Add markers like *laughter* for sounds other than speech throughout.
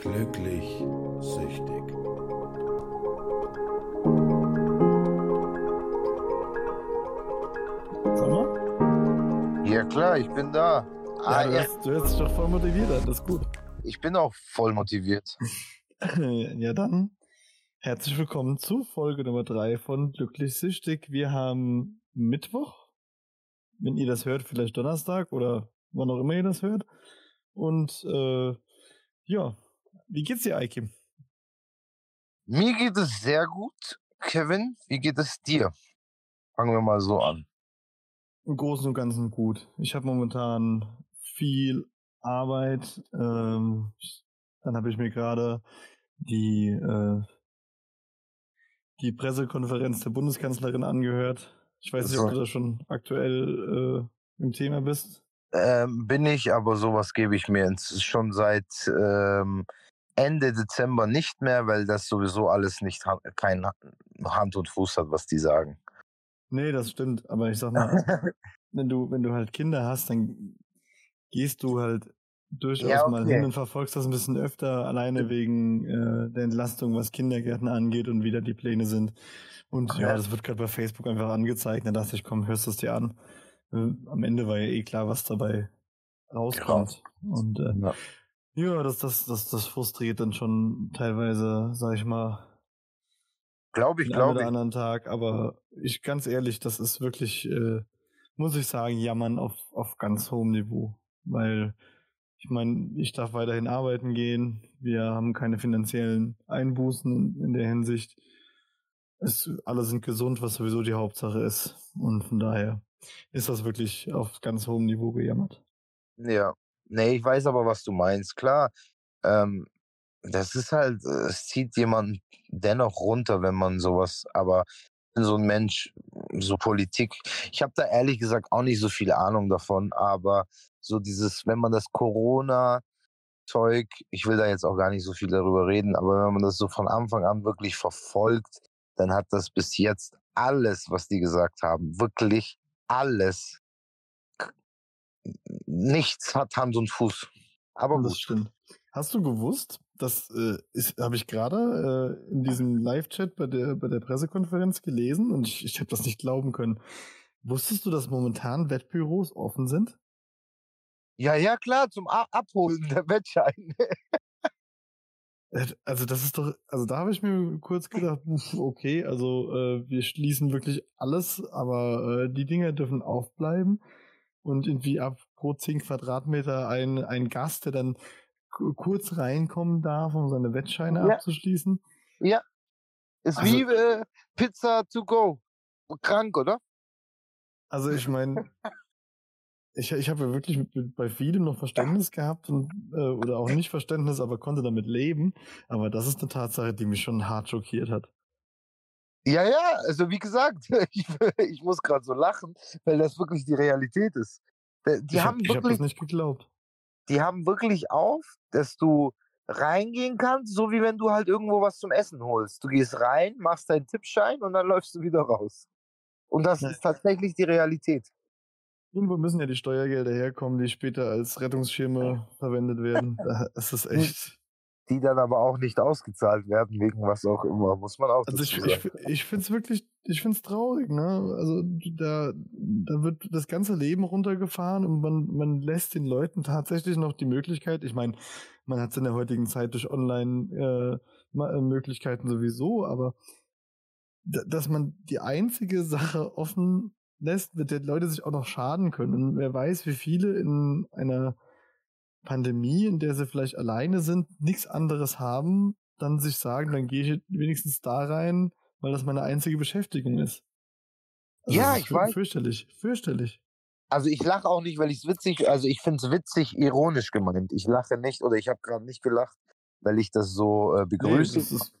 Glücklich süchtig. Sag mal? Ja klar, ich bin da. Ah, Ja, du, ja, hast, du hörst dich doch voll motiviert das ist gut. ich bin auch voll motiviert. *laughs* ja, dann herzlich willkommen zu Folge Nummer 3 von Glücklich Süchtig. Wir haben Mittwoch, wenn ihr das hört, vielleicht Donnerstag oder wann auch immer ihr das hört. Und äh, ja, wie geht's dir, Eike? Mir geht es sehr gut. Kevin, wie geht es dir? Fangen wir mal so an. Im Großen und Ganzen gut. Ich habe momentan viel Arbeit. Ähm, dann habe ich mir gerade die, äh, die Pressekonferenz der Bundeskanzlerin angehört. Ich weiß nicht, ob du da schon aktuell äh, im Thema bist. Ähm, bin ich, aber sowas gebe ich mir schon seit ähm, Ende Dezember nicht mehr, weil das sowieso alles nicht kein Ha- Hand und Fuß hat, was die sagen. Nee, das stimmt. Aber ich sag mal, *laughs* wenn du, wenn du halt Kinder hast, dann gehst du halt durchaus Ja, mal okay. hin und verfolgst das ein bisschen öfter, alleine wegen äh, der Entlastung, was Kindergärten angeht und wie da die Pläne sind. Und ja, Ja. das wird gerade bei Facebook einfach angezeigt. Da dachte ich, komm, hörst du es dir an. Äh, am Ende war ja eh klar, was dabei rauskommt. Und äh, Ja. das, das, das, das frustriert dann schon teilweise, sag ich mal, Glaube ich, glaube ich. anderen Tag, aber ich ganz ehrlich, das ist wirklich, äh, muss ich sagen, jammern auf, auf ganz hohem Niveau. Weil ich meine, ich darf weiterhin arbeiten gehen, wir haben keine finanziellen Einbußen in, in der Hinsicht. Es, alle sind gesund, was sowieso die Hauptsache ist. Und von daher ist das wirklich auf ganz hohem Niveau gejammert. Ja. Nee, ich weiß aber, was du meinst. Klar, ähm, das ist halt, äh, es zieht jemanden dennoch runter, wenn man sowas, aber so ein Mensch, so Politik. Ich habe da ehrlich gesagt auch nicht so viel Ahnung davon, aber so dieses, wenn man das Corona-Zeug, ich will da jetzt auch gar nicht so viel darüber reden, aber wenn man das so von Anfang an wirklich verfolgt, dann hat das bis jetzt alles, was die gesagt haben, wirklich alles, nichts hat Hand und Fuß. Aber das gut. stimmt. Hast du gewusst, das äh, habe ich gerade äh, in diesem Live-Chat bei der, bei der Pressekonferenz gelesen und ich, ich habe das nicht glauben können. Wusstest du, dass momentan Wettbüros offen sind? Ja, ja, klar, zum A Abholen der Wettscheine. Äh, Also das ist doch, also da habe ich mir kurz gedacht, okay, also äh, wir schließen wirklich alles, aber äh, die Dinger dürfen aufbleiben und irgendwie ab pro 10 Quadratmeter ein, ein Gast, der dann ku- kurz reinkommen darf, um seine Wettscheine Ja. abzuschließen. Ja. Ist Also- wie äh, Pizza to go. Krank, oder? Also ich meine, ich, ich habe ja wirklich mit, bei vielem noch Verständnis gehabt und, äh, oder auch nicht Verständnis, aber konnte damit leben. Aber das ist eine Tatsache, die mich schon hart schockiert hat. Ja, ja, also wie gesagt, *laughs* ich, ich muss gerade so lachen, weil das wirklich die Realität ist. Die, ich haben habe ich hab wirklich, das nicht geglaubt. die haben wirklich auf, dass du reingehen kannst, so wie wenn du halt irgendwo was zum Essen holst. Du gehst rein, machst deinen Tippschein und dann läufst du wieder raus. Und das ist tatsächlich die Realität. Irgendwo müssen ja die Steuergelder herkommen, die später als Rettungsschirme verwendet werden. Da- Es ist echt. Die dann aber auch nicht ausgezahlt werden, wegen was auch immer, muss man auch Also ich, ich, ich finde es wirklich, ich finde es traurig, ne? Also da, da wird das ganze Leben runtergefahren und man, man lässt den Leuten tatsächlich noch die Möglichkeit, ich meine, man hat es in der heutigen Zeit durch Online-Möglichkeiten sowieso, aber da- dass man die einzige Sache offen lässt, mit der Leute sich auch noch schaden können. Und wer weiß, wie viele in einer Pandemie, in der sie vielleicht alleine sind, nichts anderes haben, dann sich sagen, dann gehe ich wenigstens da rein, weil das meine einzige Beschäftigung ist. Ja, das ist ich weiß. Fürchterlich, fürchterlich. Also ich lache auch nicht, weil ich es witzig, also ich finde es witzig, ironisch gemeint. Ich lache nicht oder ich habe gerade nicht gelacht, weil ich das so äh, Nee, begrüße, das, ist,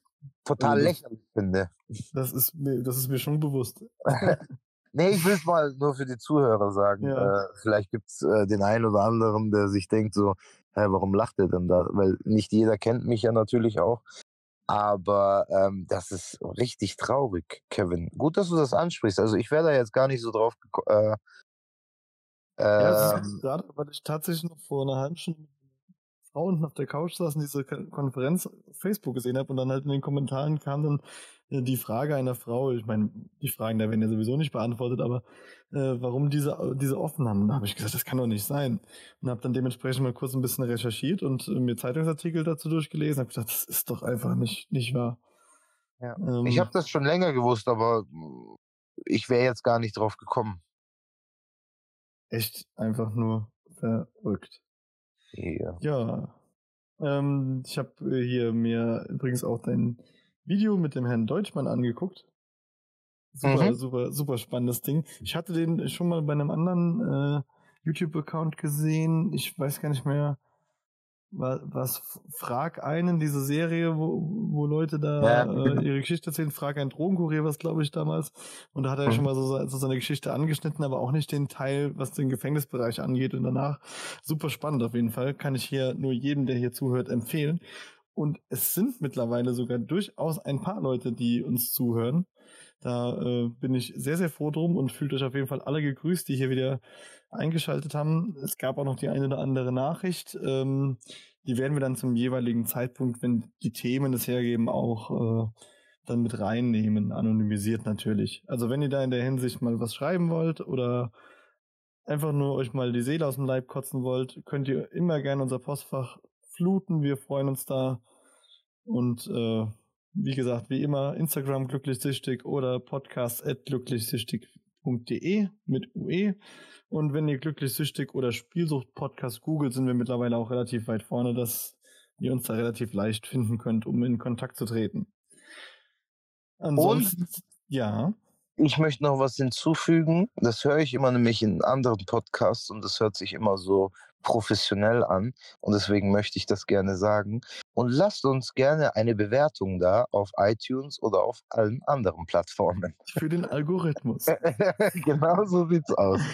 total also lächerlich finde. das, ist mir, das ist mir schon bewusst. *laughs* Nee, ich will es mal nur für die Zuhörer sagen. Ja. Äh, vielleicht gibt es äh, den einen oder anderen, der sich denkt so, hä, warum lacht er denn da? Weil nicht jeder kennt mich ja natürlich auch. Aber ähm, das ist richtig traurig, Kevin. Gut, dass du das ansprichst. Also ich wäre da jetzt gar nicht so drauf gekommen. Äh, Ja, es ähm, ist gerade, weil ich tatsächlich noch vor einer halben Stunde mit Frau unten auf der Couch saß und diese Konferenz auf Facebook gesehen habe und dann halt in den Kommentaren kam dann die Frage einer Frau, ich meine, die Fragen da werden ja sowieso nicht beantwortet, aber äh, warum diese, diese offen haben. Da habe ich gesagt, das kann doch nicht sein. Und habe dann dementsprechend mal kurz ein bisschen recherchiert und äh, mir Zeitungsartikel dazu durchgelesen. habe gesagt, das ist doch einfach nicht, nicht wahr. Ja. Ähm, ich habe das schon länger gewusst, aber ich wäre jetzt gar nicht drauf gekommen. Echt einfach nur verrückt. Ja. Ja. Ähm, ich habe äh, hier mir übrigens auch dein Video mit dem Herrn Deutschmann angeguckt. Super, mhm. super, super spannendes Ding. Ich hatte den schon mal bei einem anderen äh, YouTube-Account gesehen. Ich weiß gar nicht mehr, was Frag einen, diese Serie, wo, wo Leute da ja. äh, ihre Geschichte erzählen, Frag einen Drogenkurier, was glaube ich damals. Und da hat er mhm. schon mal so, so seine Geschichte angeschnitten, aber auch nicht den Teil, was den Gefängnisbereich angeht. Und danach super spannend auf jeden Fall. Kann ich hier nur jedem, der hier zuhört, empfehlen. Und es sind mittlerweile sogar durchaus ein paar Leute, die uns zuhören. Da äh, bin ich sehr, sehr froh drum und fühlt euch auf jeden Fall alle gegrüßt, die hier wieder eingeschaltet haben. Es gab auch noch die eine oder andere Nachricht. Ähm, die werden wir dann zum jeweiligen Zeitpunkt, wenn die Themen es hergeben, auch äh, dann mit reinnehmen, anonymisiert natürlich. Also wenn ihr da in der Hinsicht mal was schreiben wollt oder einfach nur euch mal die Seele aus dem Leib kotzen wollt, könnt ihr immer gerne unser Postfach fluten. Wir freuen uns da. Und äh, wie gesagt, wie immer, Instagram glücklichsüchtig oder podcast at glücklichsüchtig.de mit UE. Und wenn ihr glücklichsüchtig oder Spielsucht-Podcast googelt, sind wir mittlerweile auch relativ weit vorne, dass ihr uns da relativ leicht finden könnt, um in Kontakt zu treten. Ansonsten, Und ja. Ich möchte noch was hinzufügen. Das höre ich immer nämlich in anderen Podcasts und das hört sich immer so professionell an und deswegen möchte ich das gerne sagen. Und lasst uns gerne eine Bewertung da auf iTunes oder auf allen anderen Plattformen. *laughs* Für den Algorithmus. *laughs* genau so sieht's aus. *laughs*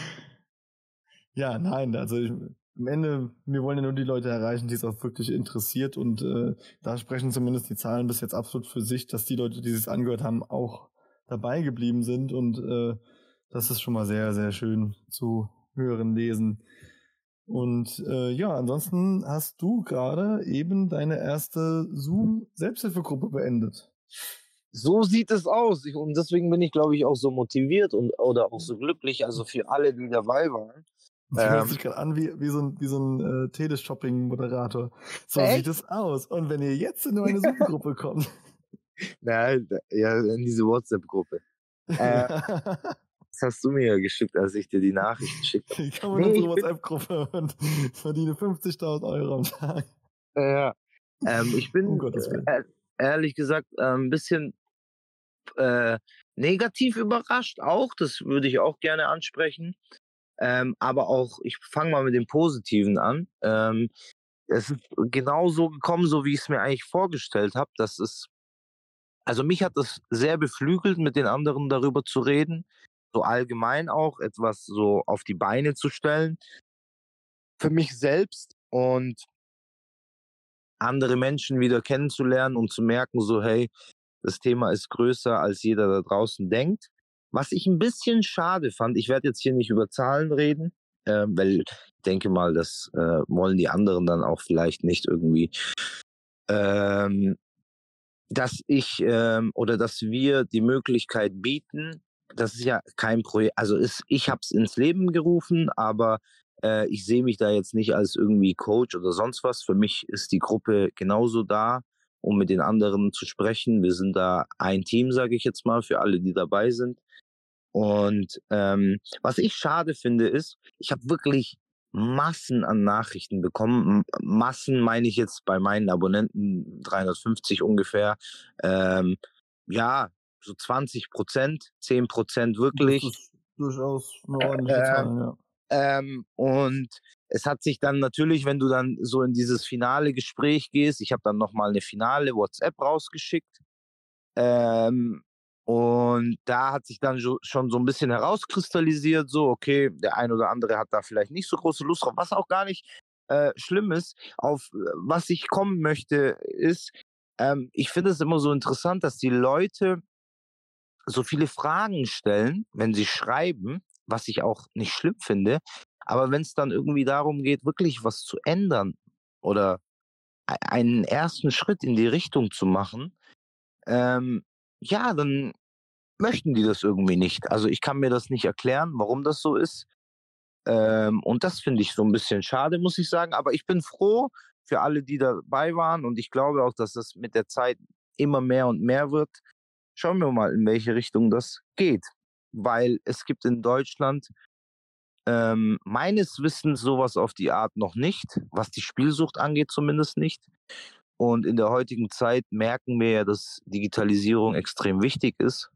Ja, nein, also ich, am Ende, wir wollen ja nur die Leute erreichen, die es auch wirklich interessiert und äh, da sprechen zumindest die Zahlen bis jetzt absolut für sich, dass die Leute, die es angehört haben, auch dabei geblieben sind und äh, das ist schon mal sehr, sehr schön zu hören, lesen. Und äh, ja, ansonsten hast du gerade eben deine erste Zoom-Selbsthilfegruppe beendet. So sieht es aus. Ich, und deswegen bin ich, glaube ich, auch so motiviert und oder auch so glücklich. Also für alle, die dabei waren. Das ähm, hört sich gerade an wie, wie so ein, wie so ein äh, Teleshopping-Moderator. So echt? sieht es aus. Und wenn ihr jetzt in meine Zoom-Gruppe kommt. Nein, ja, in diese WhatsApp-Gruppe. Äh, *laughs* Das hast du mir ja geschickt, als ich dir die Nachricht schickte. Ich komme in unsere WhatsApp-Gruppe und *laughs* verdiene 50.000 Euro am Tag. Ja. Ähm, ich bin um äh, ehrlich gesagt äh, ein bisschen äh, negativ überrascht auch. Das würde ich auch gerne ansprechen. Ähm, aber auch, ich fange mal mit dem Positiven an. Ähm, es ist genau so gekommen, so wie ich es mir eigentlich vorgestellt habe. Das ist, also mich hat das sehr beflügelt, mit den anderen darüber zu reden so allgemein auch etwas so auf die Beine zu stellen. Für mich selbst und andere Menschen wieder kennenzulernen und zu merken, so hey, das Thema ist größer, als jeder da draußen denkt. Was ich ein bisschen schade fand, ich werde jetzt hier nicht über Zahlen reden, äh, weil ich denke mal, das äh, wollen die anderen dann auch vielleicht nicht irgendwie, ähm, dass ich ähm, oder dass wir die Möglichkeit bieten, das ist ja kein Projekt, also ist, ich habe es ins Leben gerufen, aber äh, ich sehe mich da jetzt nicht als irgendwie Coach oder sonst was. Für mich ist die Gruppe genauso da, um mit den anderen zu sprechen. Wir sind da ein Team, sage ich jetzt mal, für alle, die dabei sind. Und ähm, was ich schade finde, ist, ich habe wirklich Massen an Nachrichten bekommen. Massen meine ich jetzt bei meinen Abonnenten 350 ungefähr. Ähm, ja, so 20 Prozent, 10 Prozent wirklich. Das ist durchaus eine ordentliche äh, Zahl, ja. Ähm, und es hat sich dann natürlich, wenn du dann so in dieses finale Gespräch gehst, ich habe dann nochmal eine finale WhatsApp rausgeschickt. Ähm, und da hat sich dann schon so ein bisschen herauskristallisiert, so, okay, der ein oder andere hat da vielleicht nicht so große Lust drauf, was auch gar nicht äh, schlimm ist. Auf äh, was ich kommen möchte, ist, ähm, ich finde es immer so interessant, dass die Leute so viele Fragen stellen, wenn sie schreiben, was ich auch nicht schlimm finde. Aber wenn es dann irgendwie darum geht, wirklich was zu ändern oder einen ersten Schritt in die Richtung zu machen, ähm, ja, dann möchten die das irgendwie nicht. Also ich kann mir das nicht erklären, warum das so ist. Ähm, und das finde ich so ein bisschen schade, muss ich sagen. Aber ich bin froh für alle, die dabei waren. Und ich glaube auch, dass das mit der Zeit immer mehr und mehr wird. Schauen wir mal, in welche Richtung das geht. Weil es gibt in Deutschland ähm, meines Wissens sowas auf die Art noch nicht, was die Spielsucht angeht zumindest nicht. Und in der heutigen Zeit merken wir ja, dass Digitalisierung extrem wichtig ist.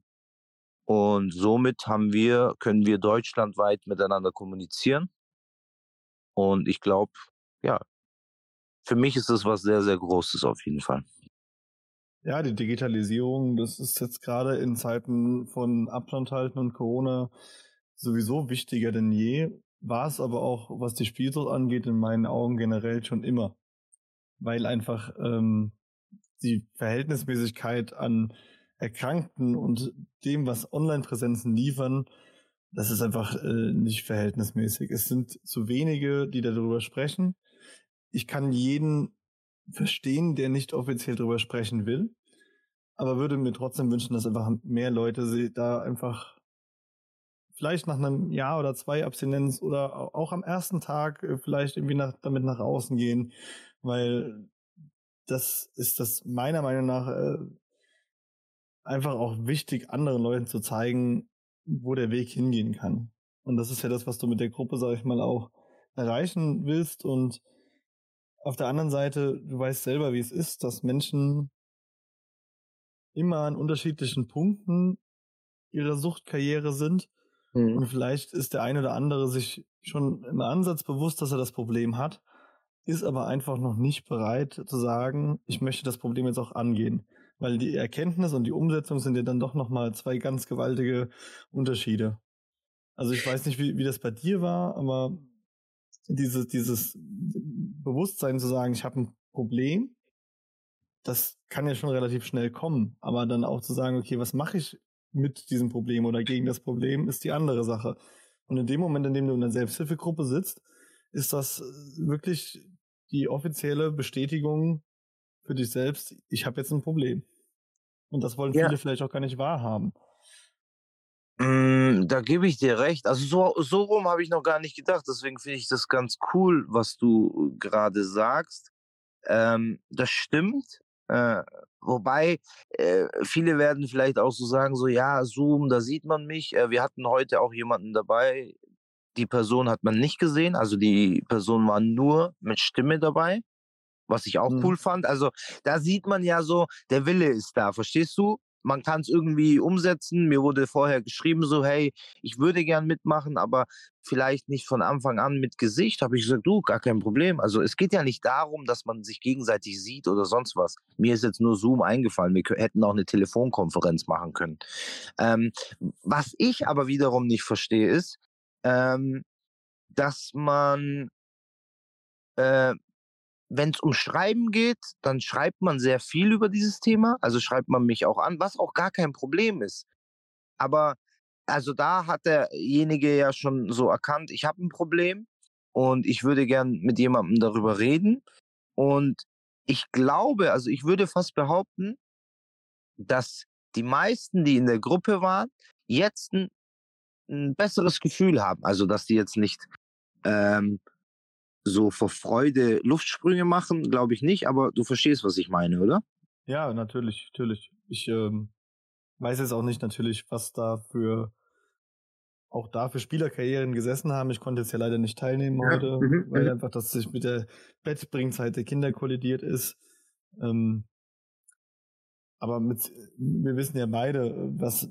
Und somit haben wir, können wir deutschlandweit miteinander kommunizieren. Und ich glaube, ja, für mich ist das was sehr, sehr Großes auf jeden Fall. Ja, die Digitalisierung, das ist jetzt gerade in Zeiten von Abstand halten und Corona sowieso wichtiger denn je. War es aber auch, was die Spielsucht angeht, in meinen Augen generell schon immer. Weil einfach ähm, die Verhältnismäßigkeit an Erkrankten und dem, was Online-Präsenzen liefern, das ist einfach äh, nicht verhältnismäßig. Es sind zu wenige, die darüber sprechen. Ich kann jeden verstehen, der nicht offiziell darüber sprechen will, aber würde mir trotzdem wünschen, dass einfach mehr Leute da einfach vielleicht nach einem Jahr oder zwei Abstinenz oder auch am ersten Tag äh, vielleicht irgendwie nach, damit nach außen gehen, weil das ist das meiner Meinung nach äh, einfach auch wichtig, anderen Leuten zu zeigen, wo der Weg hingehen kann. Und das ist ja das, was du mit der Gruppe, sag ich mal, auch erreichen willst. Und auf der anderen Seite, du weißt selber, wie es ist, dass Menschen immer an unterschiedlichen Punkten ihrer Suchtkarriere sind. Mhm. Und vielleicht ist der eine oder andere sich schon im Ansatz bewusst, dass er das Problem hat, ist aber einfach noch nicht bereit zu sagen, ich möchte das Problem jetzt auch angehen weil die Erkenntnis und die Umsetzung sind ja dann doch nochmal zwei ganz gewaltige Unterschiede. Also ich weiß nicht, wie, wie das bei dir war, aber dieses, dieses Bewusstsein zu sagen, ich habe ein Problem, das kann ja schon relativ schnell kommen. Aber dann auch zu sagen, okay, was mache ich mit diesem Problem oder gegen das Problem, ist die andere Sache. Und in dem Moment, in dem du in der Selbsthilfegruppe sitzt, ist das wirklich die offizielle Bestätigung für dich selbst, ich habe jetzt ein Problem. Und das wollen ja. viele vielleicht auch gar nicht wahrhaben. Mm, da gebe ich dir recht. Also so, so rum habe ich noch gar nicht gedacht. Deswegen finde ich das ganz cool, was du gerade sagst. Ähm, das stimmt. Äh, wobei äh, viele werden vielleicht auch so sagen, so ja, Zoom, da sieht man mich. Äh, wir hatten heute auch jemanden dabei. Die Person hat man nicht gesehen. Also die Person war nur mit Stimme dabei was ich auch mhm. cool fand. Also da sieht man ja so, der Wille ist da, verstehst du? Man kann es irgendwie umsetzen. Mir wurde vorher geschrieben, so, hey, ich würde gern mitmachen, aber vielleicht nicht von Anfang an mit Gesicht. Habe ich gesagt, du, gar kein Problem. Also es geht ja nicht darum, dass man sich gegenseitig sieht oder sonst was. Mir ist jetzt nur Zoom eingefallen. Wir hätten auch eine Telefonkonferenz machen können. Ähm, was ich aber wiederum nicht verstehe, ist, ähm, dass man äh, wenn es um Schreiben geht, dann schreibt man sehr viel über dieses Thema. Also schreibt man mich auch an, was auch gar kein Problem ist. Aber also da hat derjenige ja schon so erkannt, ich habe ein Problem und ich würde gern mit jemandem darüber reden. Und ich glaube, also ich würde fast behaupten, dass die meisten, die in der Gruppe waren, jetzt ein, ein besseres Gefühl haben. Also dass die jetzt nicht ähm, so vor Freude Luftsprünge machen, glaube ich nicht, aber du verstehst, was ich meine, oder? Ja, natürlich, natürlich. Ich ähm, weiß jetzt auch nicht natürlich, was da für auch da für Spielerkarrieren gesessen haben. Ich konnte jetzt ja leider nicht teilnehmen ja. heute, mhm. weil mhm. einfach das sich mit der Bettbringzeit der Kinder kollidiert ist. Ähm, aber mit, wir wissen ja beide, was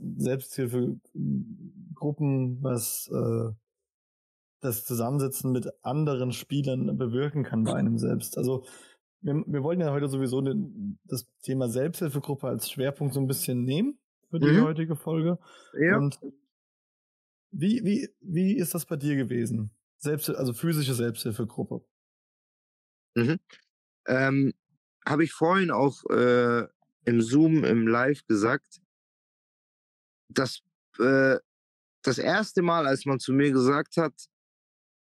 Selbsthilfegruppen, was äh, das Zusammensitzen mit anderen Spielern bewirken kann bei einem selbst. Also wir, wir wollen ja heute sowieso den, das Thema Selbsthilfegruppe als Schwerpunkt so ein bisschen nehmen für die mhm. heutige Folge. Ja. Und wie, wie, wie ist das bei dir gewesen? Selbst, also physische Selbsthilfegruppe. Mhm. Ähm, Habe ich vorhin auch äh, im Zoom, im Live gesagt, dass äh, das erste Mal, als man zu mir gesagt hat,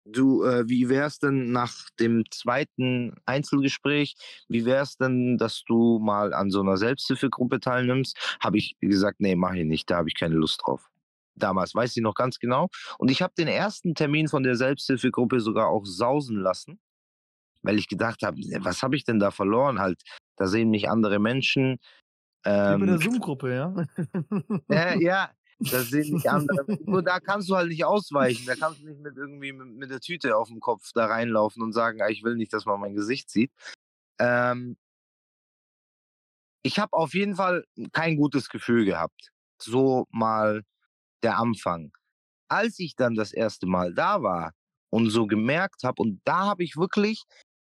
Du, äh, wie wär's denn nach dem zweiten Einzelgespräch? Wie wär's denn, dass du mal an so einer Selbsthilfegruppe teilnimmst? Habe ich gesagt, nee, mache ich nicht, da habe ich keine Lust drauf. Damals, weiß ich noch ganz genau. Und ich habe den ersten Termin von der Selbsthilfegruppe sogar auch sausen lassen, weil ich gedacht habe, was habe ich denn da verloren? Halt, da sehen mich andere Menschen. Wie bei der Ähm, Zoom-Gruppe, ja? äh, ja, das sehen nicht andere. Nur da kannst du halt nicht ausweichen. Da kannst du nicht mit irgendwie mit, mit der Tüte auf dem Kopf da reinlaufen und sagen, ah, ich will nicht, dass man mein Gesicht sieht. Ähm, ich habe auf jeden Fall kein gutes Gefühl gehabt. So mal der Anfang. Als ich dann das erste Mal da war und so gemerkt habe, und da habe ich wirklich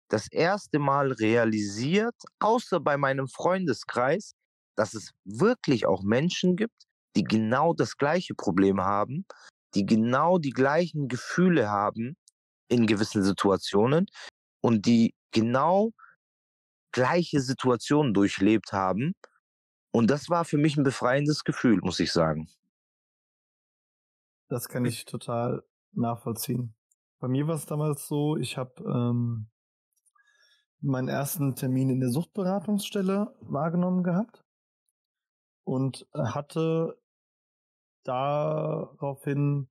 das erste Mal realisiert, außer bei meinem Freundeskreis, dass es wirklich auch Menschen gibt, die genau das gleiche Problem haben, die genau die gleichen Gefühle haben in gewissen Situationen und die genau gleiche Situationen durchlebt haben. Und das war für mich ein befreiendes Gefühl, muss ich sagen. Das kann ich total nachvollziehen. Bei mir war es damals so, ich habe ähm, meinen ersten Termin in der Suchtberatungsstelle wahrgenommen gehabt und hatte daraufhin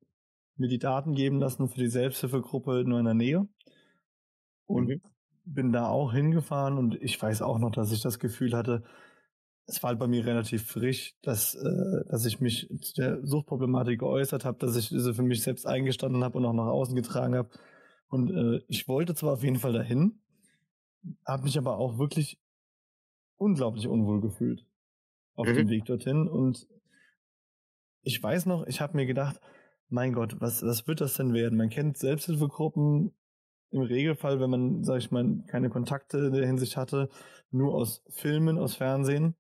mir die Daten geben lassen für die Selbsthilfegruppe in meiner Nähe und Mhm. bin da auch hingefahren und ich weiß auch noch, dass ich das Gefühl hatte, es war halt bei mir relativ frisch, dass, äh, dass ich mich zu der Suchtproblematik geäußert habe, dass ich diese für mich selbst eingestanden habe und auch nach außen getragen habe. Und äh, ich wollte zwar auf jeden Fall dahin, habe mich aber auch wirklich unglaublich unwohl gefühlt auf Mhm. dem Weg dorthin. Und ich weiß noch, ich habe mir gedacht, mein Gott, was, was wird das denn werden? Man kennt Selbsthilfegruppen im Regelfall, wenn man, sag ich mal, keine Kontakte in der Hinsicht hatte, nur aus Filmen, aus Fernsehen.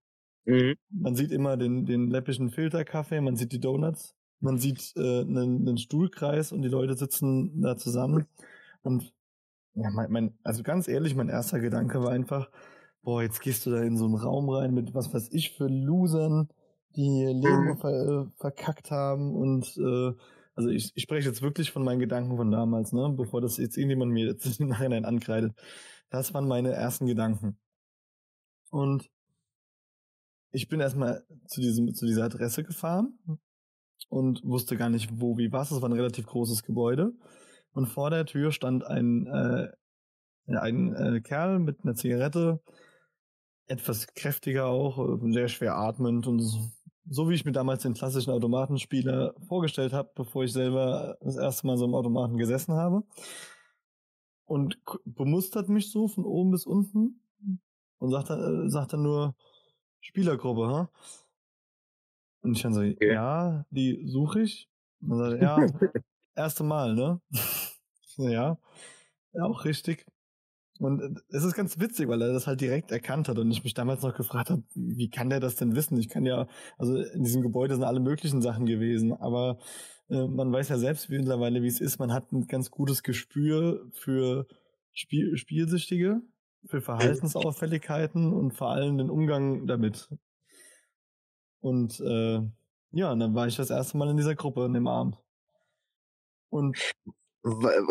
Mhm. Man sieht immer den, den läppischen Filterkaffee, man sieht die Donuts, man sieht äh, einen, einen Stuhlkreis und die Leute sitzen da zusammen. Und ja, mein, mein, also ganz ehrlich, mein erster Gedanke war einfach, boah, jetzt gehst du da in so einen Raum rein mit was weiß ich für Losern, die Leben Mhm. ver, verkackt haben und äh, also ich, ich spreche jetzt wirklich von meinen Gedanken von damals, ne, bevor das jetzt irgendjemand mir jetzt im Nachhinein ankreidet. Das waren meine ersten Gedanken. Und ich bin erstmal zu diesem, zu dieser Adresse gefahren und wusste gar nicht, wo, wie, was. Es war ein relativ großes Gebäude. Und vor der Tür stand ein, äh, ein äh, Kerl mit einer Zigarette, etwas kräftiger auch, äh, sehr schwer atmend und so, wie ich mir damals den klassischen Automatenspieler vorgestellt habe, bevor ich selber das erste Mal so im Automaten gesessen habe. Und bemustert mich so von oben bis unten und sagt, dann- äh, sagt dann nur Spielergruppe, ha? Und ich dann so, ja, die suche ich. Und dann sagt er, *laughs* ja, erste Mal, ne? *laughs* So, ja, ja, auch richtig. Und äh, es ist ganz witzig, weil er das halt direkt erkannt hat und ich mich damals noch gefragt habe, wie kann der das denn wissen? Ich kann ja, also in diesem Gebäude sind alle möglichen Sachen gewesen, aber äh, man weiß ja selbst wie mittlerweile, wie es ist. Man hat ein ganz gutes Gespür für Spiel, Spielsüchtige, für Verhaltensauffälligkeiten und vor allem den Umgang damit. Und äh, ja, und dann war ich das erste Mal in dieser Gruppe an dem Abend. Und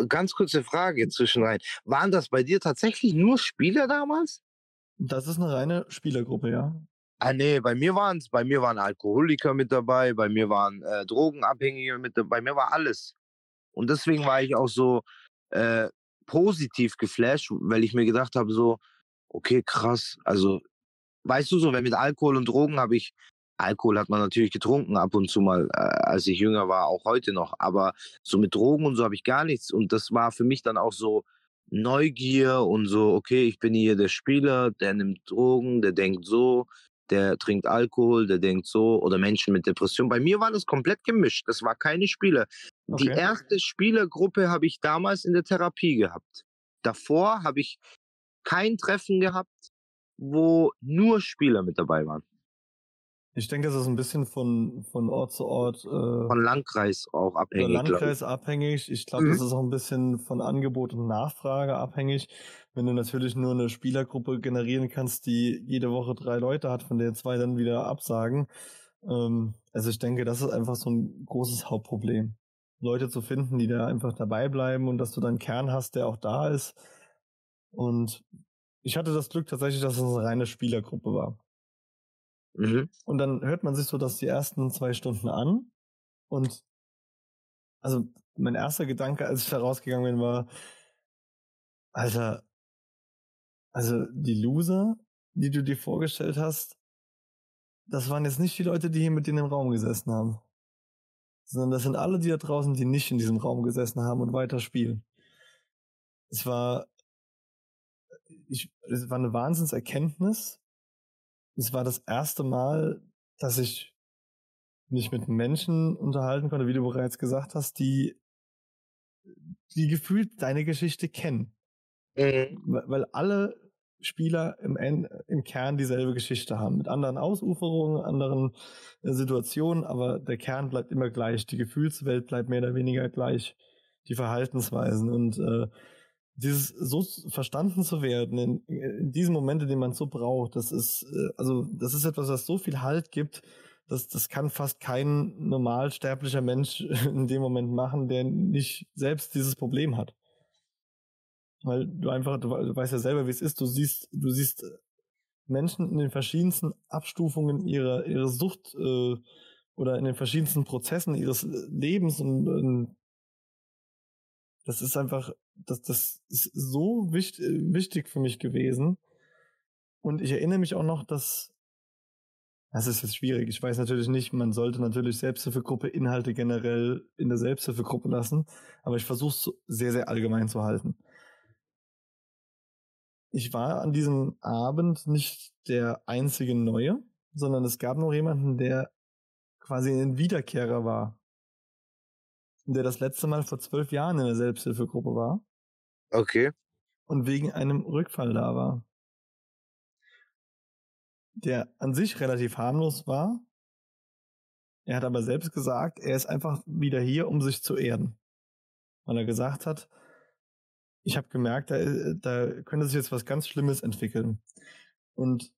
Ganz kurze Frage zwischenrein. Waren das bei dir tatsächlich nur Spieler damals? das ist eine reine Spielergruppe, ja. Ah nee, bei mir waren es, bei mir waren Alkoholiker mit dabei, bei mir waren äh, Drogenabhängige mit dabei, bei mir war alles. Und deswegen war ich auch so äh, positiv geflasht, weil ich mir gedacht habe, so, okay, krass, also, weißt du so, wenn mit Alkohol und Drogen habe ich, Alkohol hat man natürlich getrunken ab und zu mal, äh, als ich jünger war, auch heute noch, aber so mit Drogen und so habe ich gar nichts. Und das war für mich dann auch so Neugier und so, okay, ich bin hier der Spieler, der nimmt Drogen, der denkt so, der trinkt Alkohol, der denkt so, oder Menschen mit Depression. Bei mir war das komplett gemischt. Das war keine Spieler. Die Okay. erste Spielergruppe habe ich damals in der Therapie gehabt. Davor habe ich kein Treffen gehabt, wo nur Spieler mit dabei waren. Ich denke, das ist ein bisschen von, von Ort zu Ort äh, Von Landkreis auch abhängig, ich. Landkreis abhängig. Ich glaube, Mhm. das ist auch ein bisschen von Angebot und Nachfrage abhängig. Wenn du natürlich nur eine Spielergruppe generieren kannst, die jede Woche drei Leute hat, von der zwei dann wieder absagen. Ähm, also ich denke, das ist einfach so ein großes Hauptproblem. Leute zu finden, die da einfach dabei bleiben und dass du dann einen Kern hast, der auch da ist. Und ich hatte das Glück tatsächlich, dass es eine reine Spielergruppe war. Mhm. Und dann hört man sich so das die ersten zwei Stunden an. Und also mein erster Gedanke, als ich da rausgegangen bin, war, Alter, also die Loser, die du dir vorgestellt hast, das waren jetzt nicht die Leute, die hier mit dir im Raum gesessen haben. Sondern das sind alle die da draußen, die nicht in diesem Raum gesessen haben und weiter spielen. Es war, ich, es war eine Wahnsinnserkenntnis. Es war das erste Mal, dass ich mich mit Menschen unterhalten konnte, wie du bereits gesagt hast, die, die gefühlt deine Geschichte kennen. Mhm. Weil alle Spieler im, End, im Kern dieselbe Geschichte haben. Mit anderen Ausuferungen, anderen äh, Situationen, aber der Kern bleibt immer gleich. Die Gefühlswelt bleibt mehr oder weniger gleich. Die Verhaltensweisen und äh, dieses so verstanden zu werden in, in diesen Momenten, die man so braucht, das ist äh, also das ist etwas, was so viel Halt gibt, dass das kann fast kein normalsterblicher Mensch *laughs* in dem Moment machen, der nicht selbst dieses Problem hat. Weil du einfach, du, du weißt ja selber, wie es ist, du siehst, du siehst äh, Menschen in den verschiedensten Abstufungen ihrer, ihrer Sucht äh, oder in den verschiedensten Prozessen ihres äh, Lebens und, und das ist einfach, das, das ist so wichtig, wichtig für mich gewesen. Und ich erinnere mich auch noch, dass das ist jetzt schwierig. Ich weiß natürlich nicht, man sollte natürlich Selbsthilfegruppe Inhalte generell in der Selbsthilfegruppe lassen, aber ich versuche es sehr, sehr allgemein zu halten ich war an diesem Abend nicht der einzige Neue, sondern es gab noch jemanden, der quasi ein Wiederkehrer war. Der das letzte Mal vor zwölf Jahren in der Selbsthilfegruppe war. Okay. Und wegen einem Rückfall da war. Der an sich relativ harmlos war. Er hat aber selbst gesagt, er ist einfach wieder hier, um sich zu erden. Weil er gesagt hat, ich habe gemerkt, da, äh, da könnte sich jetzt was ganz Schlimmes entwickeln. Und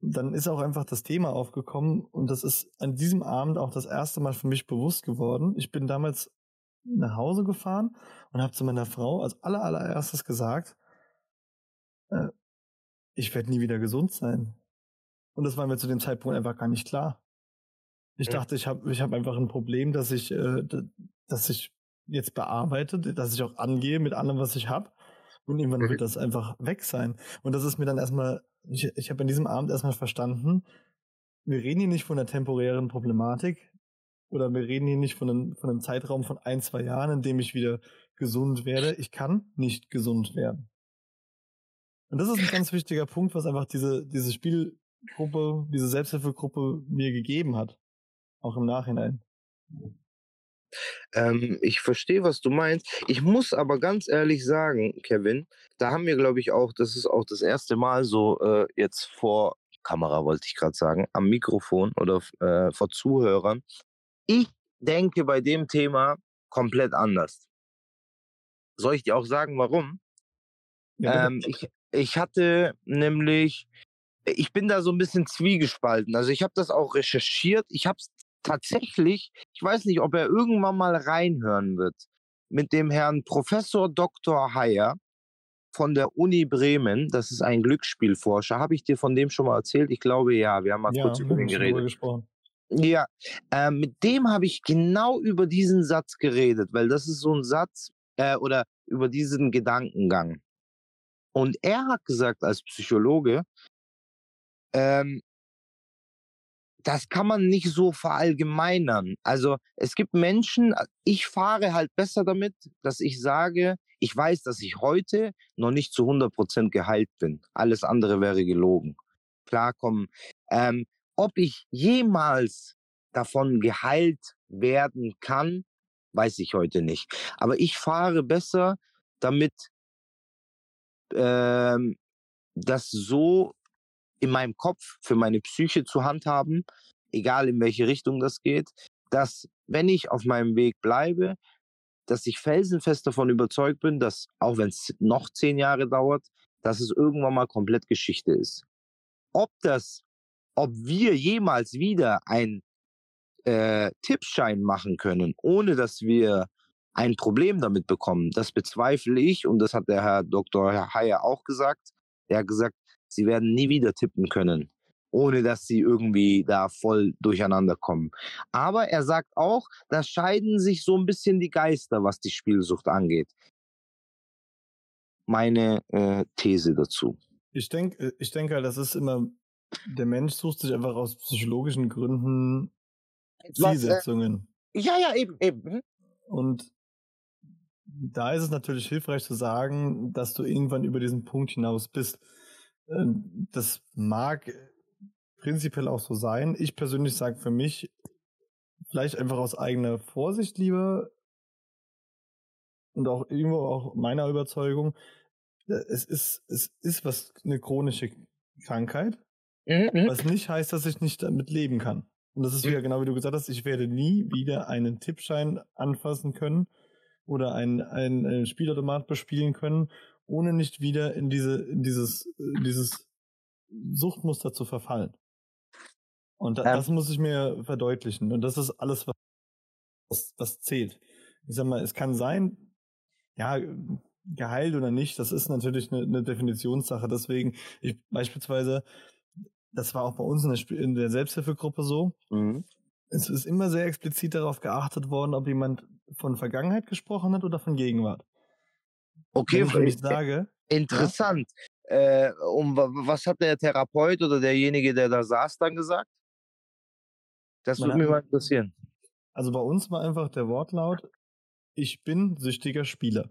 dann ist auch einfach das Thema aufgekommen und das ist an diesem Abend auch das erste Mal für mich bewusst geworden. Ich bin damals nach Hause gefahren und habe zu meiner Frau als aller allererstes gesagt, äh, ich werde nie wieder gesund sein. Und das war mir zu dem Zeitpunkt einfach gar nicht klar. Ich dachte, ich habe ich hab einfach ein Problem, dass ich, äh, dass ich jetzt bearbeitet, dass ich auch angehe mit allem, was ich habe. Und irgendwann mhm. wird das einfach weg sein. Und das ist mir dann erstmal, ich, ich habe in diesem Abend erstmal verstanden, wir reden hier nicht von einer temporären Problematik oder wir reden hier nicht von einem, von einem Zeitraum von ein, zwei Jahren, in dem ich wieder gesund werde. Ich kann nicht gesund werden. Und das ist ein ganz wichtiger Punkt, was einfach diese, diese Spielgruppe, diese Selbsthilfegruppe mir gegeben hat. Auch im Nachhinein. Ähm, ich verstehe, was du meinst. Ich muss aber ganz ehrlich sagen, Kevin, da haben wir, glaube ich, auch, das ist auch das erste Mal so äh, jetzt vor Kamera, wollte ich gerade sagen, am Mikrofon oder äh, vor Zuhörern. Ich denke bei dem Thema komplett anders. Soll ich dir auch sagen, warum? Ja, ähm, ich, ich hatte nämlich, ich bin da so ein bisschen zwiegespalten. Also ich habe das auch recherchiert. Ich habe es tatsächlich, ich weiß nicht, ob er irgendwann mal reinhören wird, mit dem Herrn Professor Dr. Heyer von der Uni Bremen, das ist ein Glücksspielforscher. Habe ich dir von dem schon mal erzählt? Ich glaube ja, wir haben mal ja, kurz über ihn geredet. Gesprochen. Ja, äh, mit dem habe ich genau über diesen Satz geredet, weil das ist so ein Satz äh, oder über diesen Gedankengang. Und er hat gesagt als Psychologe, ähm, das kann man nicht so verallgemeinern. Also es gibt Menschen, ich fahre halt besser damit, dass ich sage, ich weiß, dass ich heute noch nicht zu 100 Prozent geheilt bin. Alles andere wäre gelogen. Klarkommen. Ähm, ob ich jemals davon geheilt werden kann, weiß ich heute nicht. Aber ich fahre besser damit, ähm, das so in meinem Kopf für meine Psyche zu handhaben, egal in welche Richtung das geht, dass wenn ich auf meinem Weg bleibe, dass ich felsenfest davon überzeugt bin, dass auch wenn es noch zehn Jahre dauert, dass es irgendwann mal komplett Geschichte ist. Ob das, ob wir jemals wieder ein äh, Tippschein machen können, ohne dass wir ein Problem damit bekommen. Das bezweifle ich und das hat der Herr Dr. Heyer auch gesagt. Er hat gesagt, sie werden nie wieder tippen können, ohne dass sie irgendwie da voll durcheinander kommen. Aber er sagt auch, da scheiden sich so ein bisschen die Geister, was die Spielsucht angeht. Meine äh, These dazu. Ich denke, äh, ich denke, das ist immer, der Mensch sucht sich einfach aus psychologischen Gründen Zielsetzungen. Was, äh, ja, ja, eben, eben. Mhm. Und da ist es natürlich hilfreich zu sagen, dass du irgendwann über diesen Punkt hinaus bist. Ähm, das mag prinzipiell auch so sein. Ich persönlich sage für mich, vielleicht einfach aus eigener Vorsicht lieber und auch irgendwo auch meiner Überzeugung, äh, es ist, es ist was, eine chronische Krankheit, mhm. was nicht heißt, dass ich nicht damit leben kann. Und das ist wieder genau wie du gesagt hast, ich werde nie wieder einen Tippschein anfassen können oder ein, ein, ein Spielautomat bespielen können, ohne nicht wieder in diese, in dieses, in dieses Suchtmuster zu verfallen. Und da, ja. das muss ich mir verdeutlichen. Und das ist alles, was, was zählt. Ich sag mal, es kann sein, ja, geheilt oder nicht, das ist natürlich eine, eine Definitionssache. Deswegen, ich beispielsweise, das war auch bei uns in der, in der Selbsthilfegruppe so. Mhm. Es ist immer sehr explizit darauf geachtet worden, ob jemand von Vergangenheit gesprochen hat oder von Gegenwart. Okay, wenn ich sage. Interessant. Ja? Äh, um was hat der Therapeut oder derjenige, der da saß, dann gesagt? Das würde mich mal interessieren. Also bei uns war einfach der Wortlaut, ich bin süchtiger Spieler.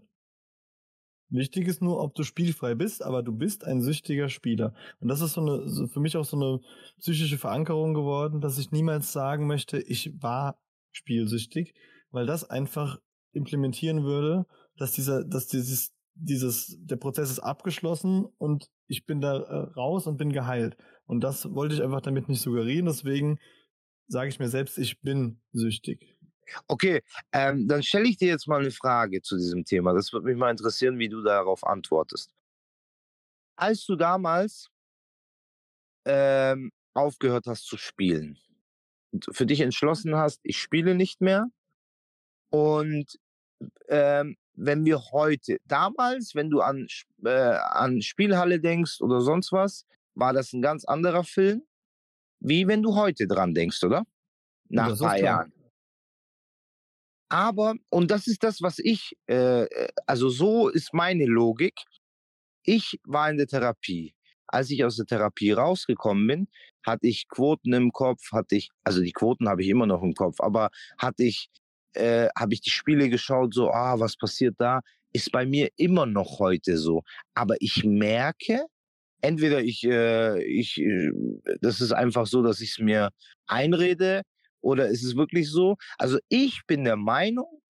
Wichtig ist nur, ob du spielfrei bist, aber du bist ein süchtiger Spieler. Und das ist so eine, für mich auch so eine psychische Verankerung geworden, dass ich niemals sagen möchte, ich war spielsüchtig, weil das einfach implementieren würde, dass dieser, dass dieses, dieses, der Prozess ist abgeschlossen und ich bin da äh, raus und bin geheilt. Und das wollte ich einfach damit nicht suggerieren, deswegen sage ich mir selbst, ich bin süchtig. Okay, ähm, dann stelle ich dir jetzt mal eine Frage zu diesem Thema. Das würde mich mal interessieren, wie du darauf antwortest. Als du damals ähm, aufgehört hast zu spielen, für dich entschlossen hast, ich spiele nicht mehr. Und ähm, wenn wir heute, damals, wenn du an, äh, an Spielhalle denkst oder sonst was, war das ein ganz anderer Film, wie wenn du heute dran denkst, oder? Nach ein paar Jahren. Aber, und das ist das, was ich, äh, äh, also so ist meine Logik. Ich war in der Therapie. Als ich aus der Therapie rausgekommen bin, hatte ich Quoten im Kopf, hatte ich, also die Quoten habe ich immer noch im Kopf, aber hatte ich, äh, habe ich die Spiele geschaut, so, ah, was passiert da? Ist bei mir immer noch heute so. Aber ich merke, entweder ich, äh, ich, äh, das ist einfach so, dass ich es mir einrede, oder ist es wirklich so? Also ich bin der Meinung,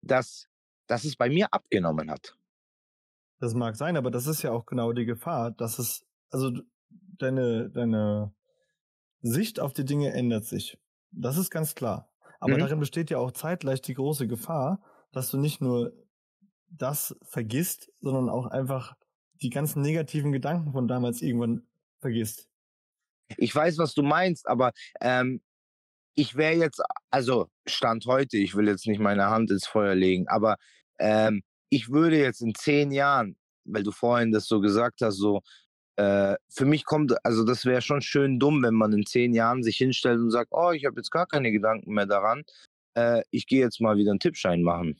dass, dass es bei mir abgenommen hat. Das mag sein, aber das ist ja auch genau die Gefahr, dass es, also deine, deine Sicht auf die Dinge ändert sich. Das ist ganz klar. Aber mhm. darin besteht ja auch zeitgleich die große Gefahr, dass du nicht nur das vergisst, sondern auch einfach die ganzen negativen Gedanken von damals irgendwann vergisst. Ich weiß, was du meinst, aber ähm, ich wäre jetzt, also Stand heute, ich will jetzt nicht meine Hand ins Feuer legen, aber ähm, ich würde jetzt in zehn Jahren, weil du vorhin das so gesagt hast, so, äh, für mich kommt, also das wäre schon schön dumm, wenn man in zehn Jahren sich hinstellt und sagt, oh, ich habe jetzt gar keine Gedanken mehr daran, äh, ich gehe jetzt mal wieder einen Tippschein machen.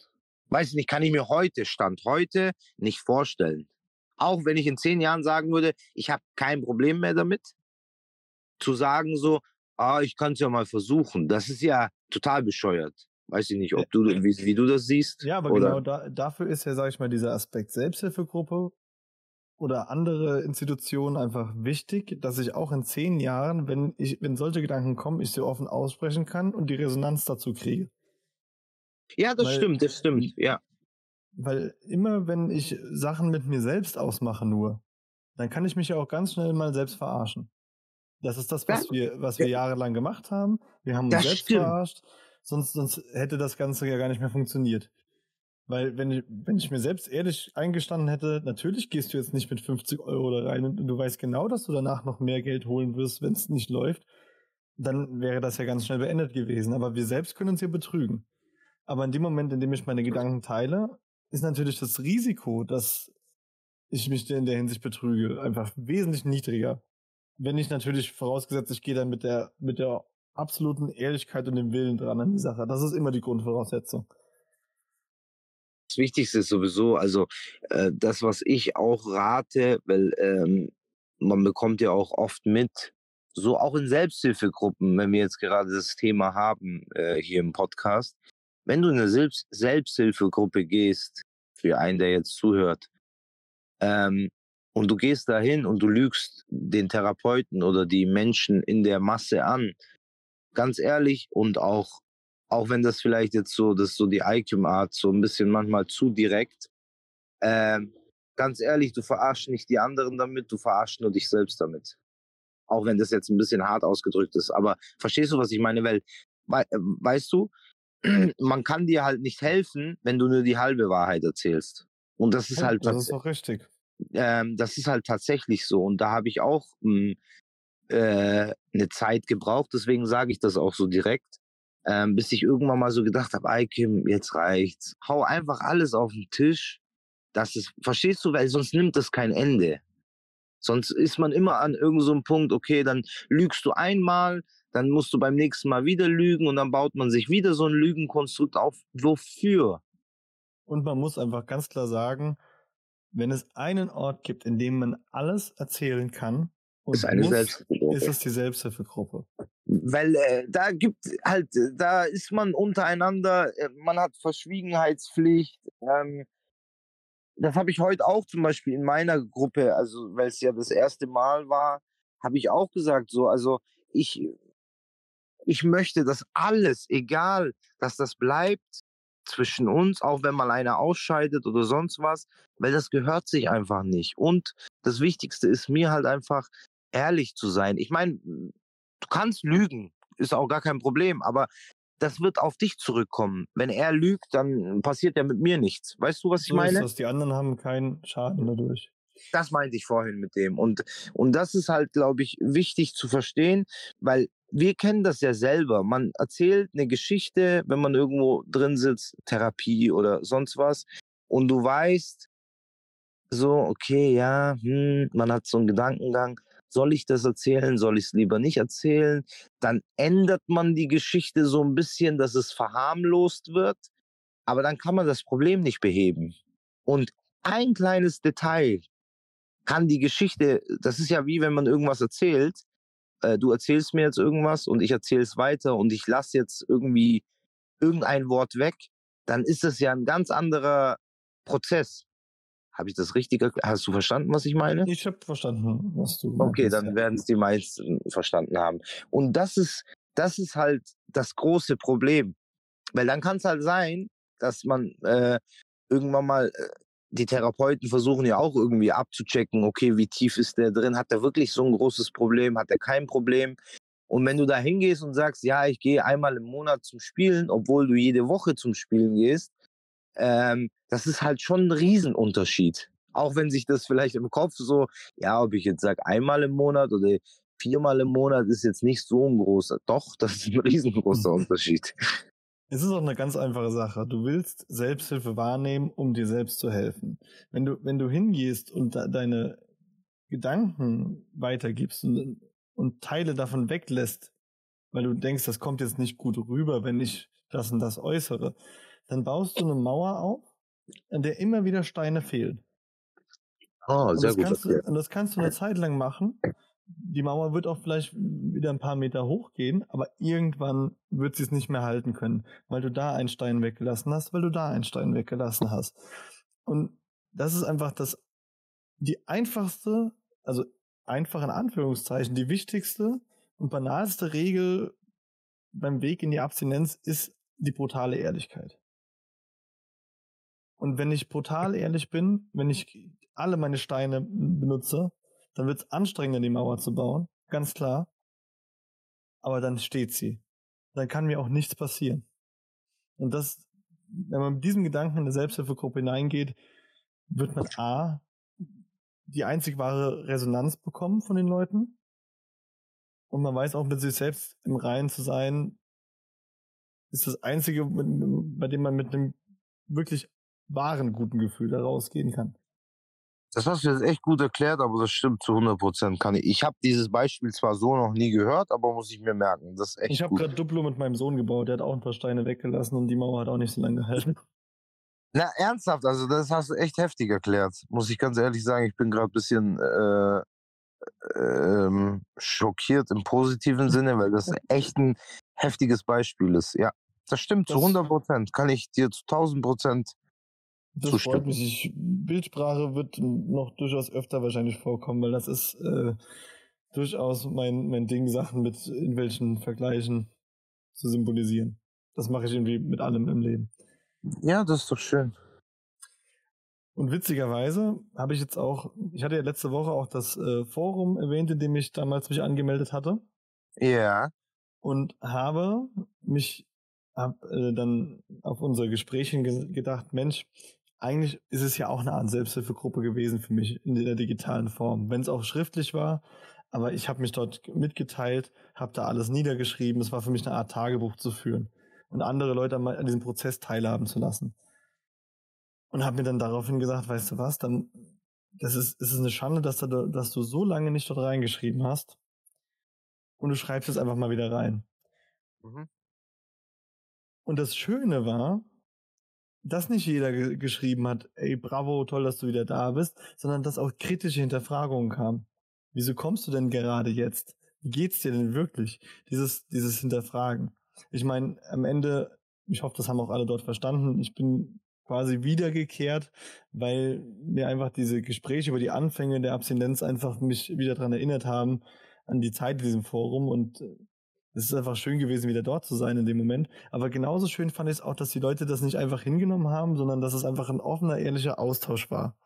Weiß nicht, kann ich mir heute, Stand heute, nicht vorstellen. Auch wenn ich in zehn Jahren sagen würde, ich habe kein Problem mehr damit, zu sagen so, ah, ich kann es ja mal versuchen. Das ist ja total bescheuert. Weiß ich nicht, ob du, wie, wie du das siehst. Ja, aber oder? genau da, dafür ist ja, sag ich mal, dieser Aspekt Selbsthilfegruppe oder andere Institutionen einfach wichtig, dass ich auch in zehn Jahren, wenn ich, wenn solche Gedanken kommen, ich sie offen aussprechen kann und die Resonanz dazu kriege. Ja, das weil, stimmt, das stimmt, ja. Weil immer, wenn ich Sachen mit mir selbst ausmache nur, dann kann ich mich ja auch ganz schnell mal selbst verarschen. Das ist das, was ja. wir, was wir jahrelang gemacht haben. Wir haben uns selbst stimmt. verarscht. Sonst, sonst hätte das Ganze ja gar nicht mehr funktioniert. Weil wenn ich, wenn ich mir selbst ehrlich eingestanden hätte, natürlich gehst du jetzt nicht mit 50 Euro da rein und du weißt genau, dass du danach noch mehr Geld holen wirst, wenn es nicht läuft. dann wäre das ja ganz schnell beendet gewesen. Aber wir selbst können uns hier betrügen. Aber in dem Moment, in dem ich meine Gedanken teile, ist natürlich das Risiko, dass ich mich in der Hinsicht betrüge, einfach wesentlich niedriger. Wenn ich natürlich vorausgesetzt, ich gehe dann mit der, mit der absoluten Ehrlichkeit und dem Willen dran an die Sache. Das ist immer die Grundvoraussetzung. Das Wichtigste ist sowieso, also äh, das, was ich auch rate, weil ähm, man bekommt ja auch oft mit, so auch in Selbsthilfegruppen, wenn wir jetzt gerade das Thema haben äh, hier im Podcast, wenn du in eine Selbst Selbsthilfegruppe gehst, für einen, der jetzt zuhört, ähm, und du gehst dahin und du lügst den Therapeuten oder die Menschen in der Masse an, ganz ehrlich und auch, auch wenn das vielleicht jetzt so, das ist so die IQM-Art, so ein bisschen manchmal zu direkt, ähm, ganz ehrlich, du verarschst nicht die anderen damit, du verarschst nur dich selbst damit. Auch wenn das jetzt ein bisschen hart ausgedrückt ist. Aber verstehst du, was ich meine? Weil, we weißt du, *clears throat* man kann dir halt nicht helfen, wenn du nur die halbe Wahrheit erzählst. Und das ist halt. Das ist auch richtig. Ähm, das ist halt tatsächlich so. Und da habe ich auch mh, hm, äh, eine Zeit gebraucht, deswegen sage ich das auch so direkt. Ähm, bis ich irgendwann mal so gedacht habe, ey Kim, jetzt reicht's. Hau einfach alles auf den Tisch. Das ist, verstehst du, weil sonst nimmt das kein Ende. Sonst ist man immer an irgendeinem so Punkt, okay, dann lügst du einmal, dann musst du beim nächsten Mal wieder lügen und dann baut man sich wieder so ein Lügenkonstrukt auf. Wofür? Und man muss einfach ganz klar sagen, wenn es einen Ort gibt, in dem man alles erzählen kann, ist eine muss, Selbsthilfegruppe. Ist es die Selbsthilfegruppe? Weil äh, da gibt halt, da ist man untereinander, äh, man hat Verschwiegenheitspflicht. Ähm, das habe ich heute auch zum Beispiel in meiner Gruppe, also weil es ja das erste Mal war, habe ich auch gesagt, so, also ich ich möchte, dass alles, egal, dass das bleibt zwischen uns, auch wenn mal einer ausscheidet oder sonst was, weil das gehört sich einfach nicht. Und das Wichtigste ist mir halt einfach, ehrlich zu sein. Ich meine, du kannst lügen, ist auch gar kein Problem, aber das wird auf dich zurückkommen. Wenn er lügt, dann passiert ja mit mir nichts. Weißt du, was ich so meine? Ist das. Die anderen haben keinen Schaden dadurch. Das meinte ich vorhin mit dem. Und, und das ist halt, glaube ich, wichtig zu verstehen, weil wir kennen das ja selber. Man erzählt eine Geschichte, wenn man irgendwo drin sitzt, Therapie oder sonst was, und du weißt, so, okay, ja, hm, man hat so einen Gedankengang, soll ich das erzählen, soll ich es lieber nicht erzählen? Dann ändert man die Geschichte so ein bisschen, dass es verharmlost wird, aber dann kann man das Problem nicht beheben. Und ein kleines Detail kann die Geschichte, das ist ja wie wenn man irgendwas erzählt, äh, du erzählst mir jetzt irgendwas und ich erzähle es weiter und ich lasse jetzt irgendwie irgendein Wort weg, dann ist das ja ein ganz anderer Prozess. Habe ich das richtig Hast du verstanden, was ich meine? Ich habe verstanden, was du Okay, dann werden es die meisten verstanden haben. Und das ist, das ist halt das große Problem. Weil dann kann es halt sein, dass man äh, irgendwann mal äh, die Therapeuten versuchen ja auch irgendwie abzuchecken, okay, wie tief ist der drin? Hat er wirklich so ein großes Problem? Hat er kein Problem? Und wenn du da hingehst und sagst, ja, ich gehe einmal im Monat zum Spielen, obwohl du jede Woche zum Spielen gehst, ähm, das ist halt schon ein Riesenunterschied. Auch wenn sich das vielleicht im Kopf so, ja, ob ich jetzt sage einmal im Monat oder viermal im Monat ist jetzt nicht so ein großer. Doch, *laughs* das ist ein riesengroßer *laughs* Unterschied. Es ist auch eine ganz einfache Sache. Du willst Selbsthilfe wahrnehmen, um dir selbst zu helfen. Wenn du, wenn du hingehst und deine Gedanken weitergibst und, und Teile davon weglässt, weil du denkst, das kommt jetzt nicht gut rüber, wenn ich das und das äußere, dann baust du eine Mauer auf, an der immer wieder Steine fehlen. Oh, sehr und gut. Kannst du, und das kannst du eine Zeit lang machen die Mauer wird auch vielleicht wieder ein paar Meter hochgehen, aber irgendwann wird sie es nicht mehr halten können, weil du da einen Stein weggelassen hast, weil du da einen Stein weggelassen hast. Und das ist einfach das, die einfachste, also einfach in Anführungszeichen, die wichtigste und banalste Regel beim Weg in die Abstinenz ist die brutale Ehrlichkeit. Und wenn ich brutal ehrlich bin, wenn ich alle meine Steine benutze, dann wird es anstrengender, die Mauer zu bauen, ganz klar. Aber dann steht sie. Dann kann mir auch nichts passieren. Und das, wenn man mit diesem Gedanken in eine Selbsthilfegruppe hineingeht, wird man A, die einzig wahre Resonanz bekommen von den Leuten und man weiß auch mit sich selbst im Reinen zu sein, ist das Einzige, bei dem man mit einem wirklich wahren guten Gefühl da rausgehen kann. Das hast du jetzt echt gut erklärt, aber das stimmt zu 100 Prozent. Kann ich. Ich habe dieses Beispiel zwar so noch nie gehört, aber muss ich mir merken. Das ist echt Ich habe gerade Duplo mit meinem Sohn gebaut. Der hat auch ein paar Steine weggelassen und die Mauer hat auch nicht so lange gehalten. Na, ernsthaft, also das hast du echt heftig erklärt. Muss ich ganz ehrlich sagen, ich bin gerade ein bisschen äh, ähm, schockiert im positiven Sinne, weil das echt ein heftiges Beispiel ist. Ja, das stimmt das, zu 100 Prozent. Kann ich dir zu 1000 Prozent das zustimmen. freut mich. Ich, Bildsprache wird noch durchaus öfter wahrscheinlich vorkommen, weil das ist äh, durchaus mein, mein Ding, Sachen mit irgendwelchen Vergleichen zu symbolisieren. Das mache ich irgendwie mit allem im Leben. Ja, das ist doch schön. Und witzigerweise habe ich jetzt auch, ich hatte ja letzte Woche auch das äh, Forum erwähnt, in dem ich damals mich angemeldet hatte. Ja. Und habe mich hab, äh, dann auf unser Gespräch ge gedacht, Mensch, eigentlich ist es ja auch eine Art Selbsthilfegruppe gewesen für mich in der digitalen Form, wenn es auch schriftlich war. Aber ich habe mich dort mitgeteilt, habe da alles niedergeschrieben. Es war für mich eine Art Tagebuch zu führen und andere Leute an diesem Prozess teilhaben zu lassen und habe mir dann daraufhin gesagt, weißt du was, dann das ist, es ist eine Schande, dass du, dass du so lange nicht dort reingeschrieben hast und du schreibst es einfach mal wieder rein. Mhm. Und das Schöne war, dass nicht jeder ge geschrieben hat, ey, bravo, toll, dass du wieder da bist, sondern dass auch kritische Hinterfragungen kamen. Wieso kommst du denn gerade jetzt? Wie geht's dir denn wirklich? Dieses, dieses Hinterfragen. Ich meine, am Ende, ich hoffe, das haben auch alle dort verstanden. Ich bin quasi wiedergekehrt, weil mir einfach diese Gespräche über die Anfänge der Abstinenz einfach mich wieder daran erinnert haben, an die Zeit in diesem Forum und äh, es ist einfach schön gewesen, wieder dort zu sein in dem Moment. Aber genauso schön fand ich es auch, dass die Leute das nicht einfach hingenommen haben, sondern dass es einfach ein offener, ehrlicher Austausch war.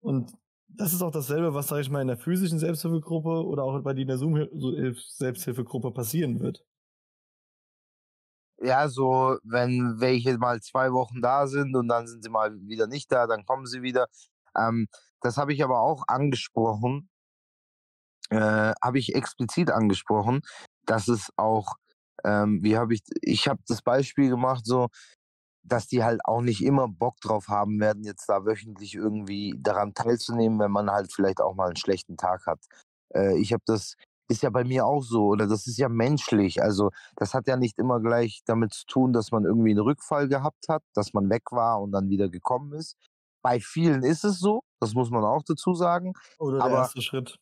Und das ist auch dasselbe, was, sage ich mal, in der physischen Selbsthilfegruppe oder auch bei der Zoom-Selbsthilfegruppe passieren wird ja, so, wenn welche mal zwei Wochen da sind und dann sind sie mal wieder nicht da, dann kommen sie wieder. Ähm, das habe ich aber auch angesprochen, äh, habe ich explizit angesprochen, dass es auch, ähm, wie habe ich, ich habe das Beispiel gemacht, so, dass die halt auch nicht immer Bock drauf haben werden, jetzt da wöchentlich irgendwie daran teilzunehmen, wenn man halt vielleicht auch mal einen schlechten Tag hat. Äh, ich habe das ist ja bei mir auch so oder das ist ja menschlich. Also das hat ja nicht immer gleich damit zu tun, dass man irgendwie einen Rückfall gehabt hat, dass man weg war und dann wieder gekommen ist. Bei vielen ist es so, das muss man auch dazu sagen. Oder der Aber, erste Schritt.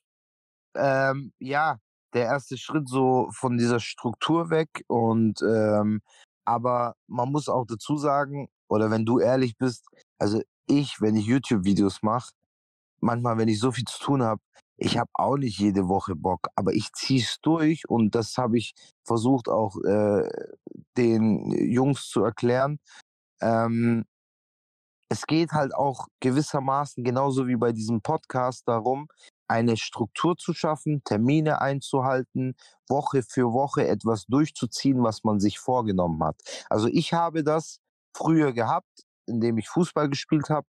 Ähm, ja, der erste Schritt so von dieser Struktur weg und ähm, aber man muss auch dazu sagen, oder wenn du ehrlich bist, also ich, wenn ich YouTube-Videos mache, manchmal, wenn ich so viel zu tun habe, ich habe auch nicht jede Woche Bock, aber ich ziehe es durch und das habe ich versucht auch äh, den Jungs zu erklären. Ähm, es geht halt auch gewissermaßen genauso wie bei diesem Podcast darum, eine Struktur zu schaffen, Termine einzuhalten, Woche für Woche etwas durchzuziehen, was man sich vorgenommen hat. Also ich habe das früher gehabt, indem ich Fußball gespielt habe.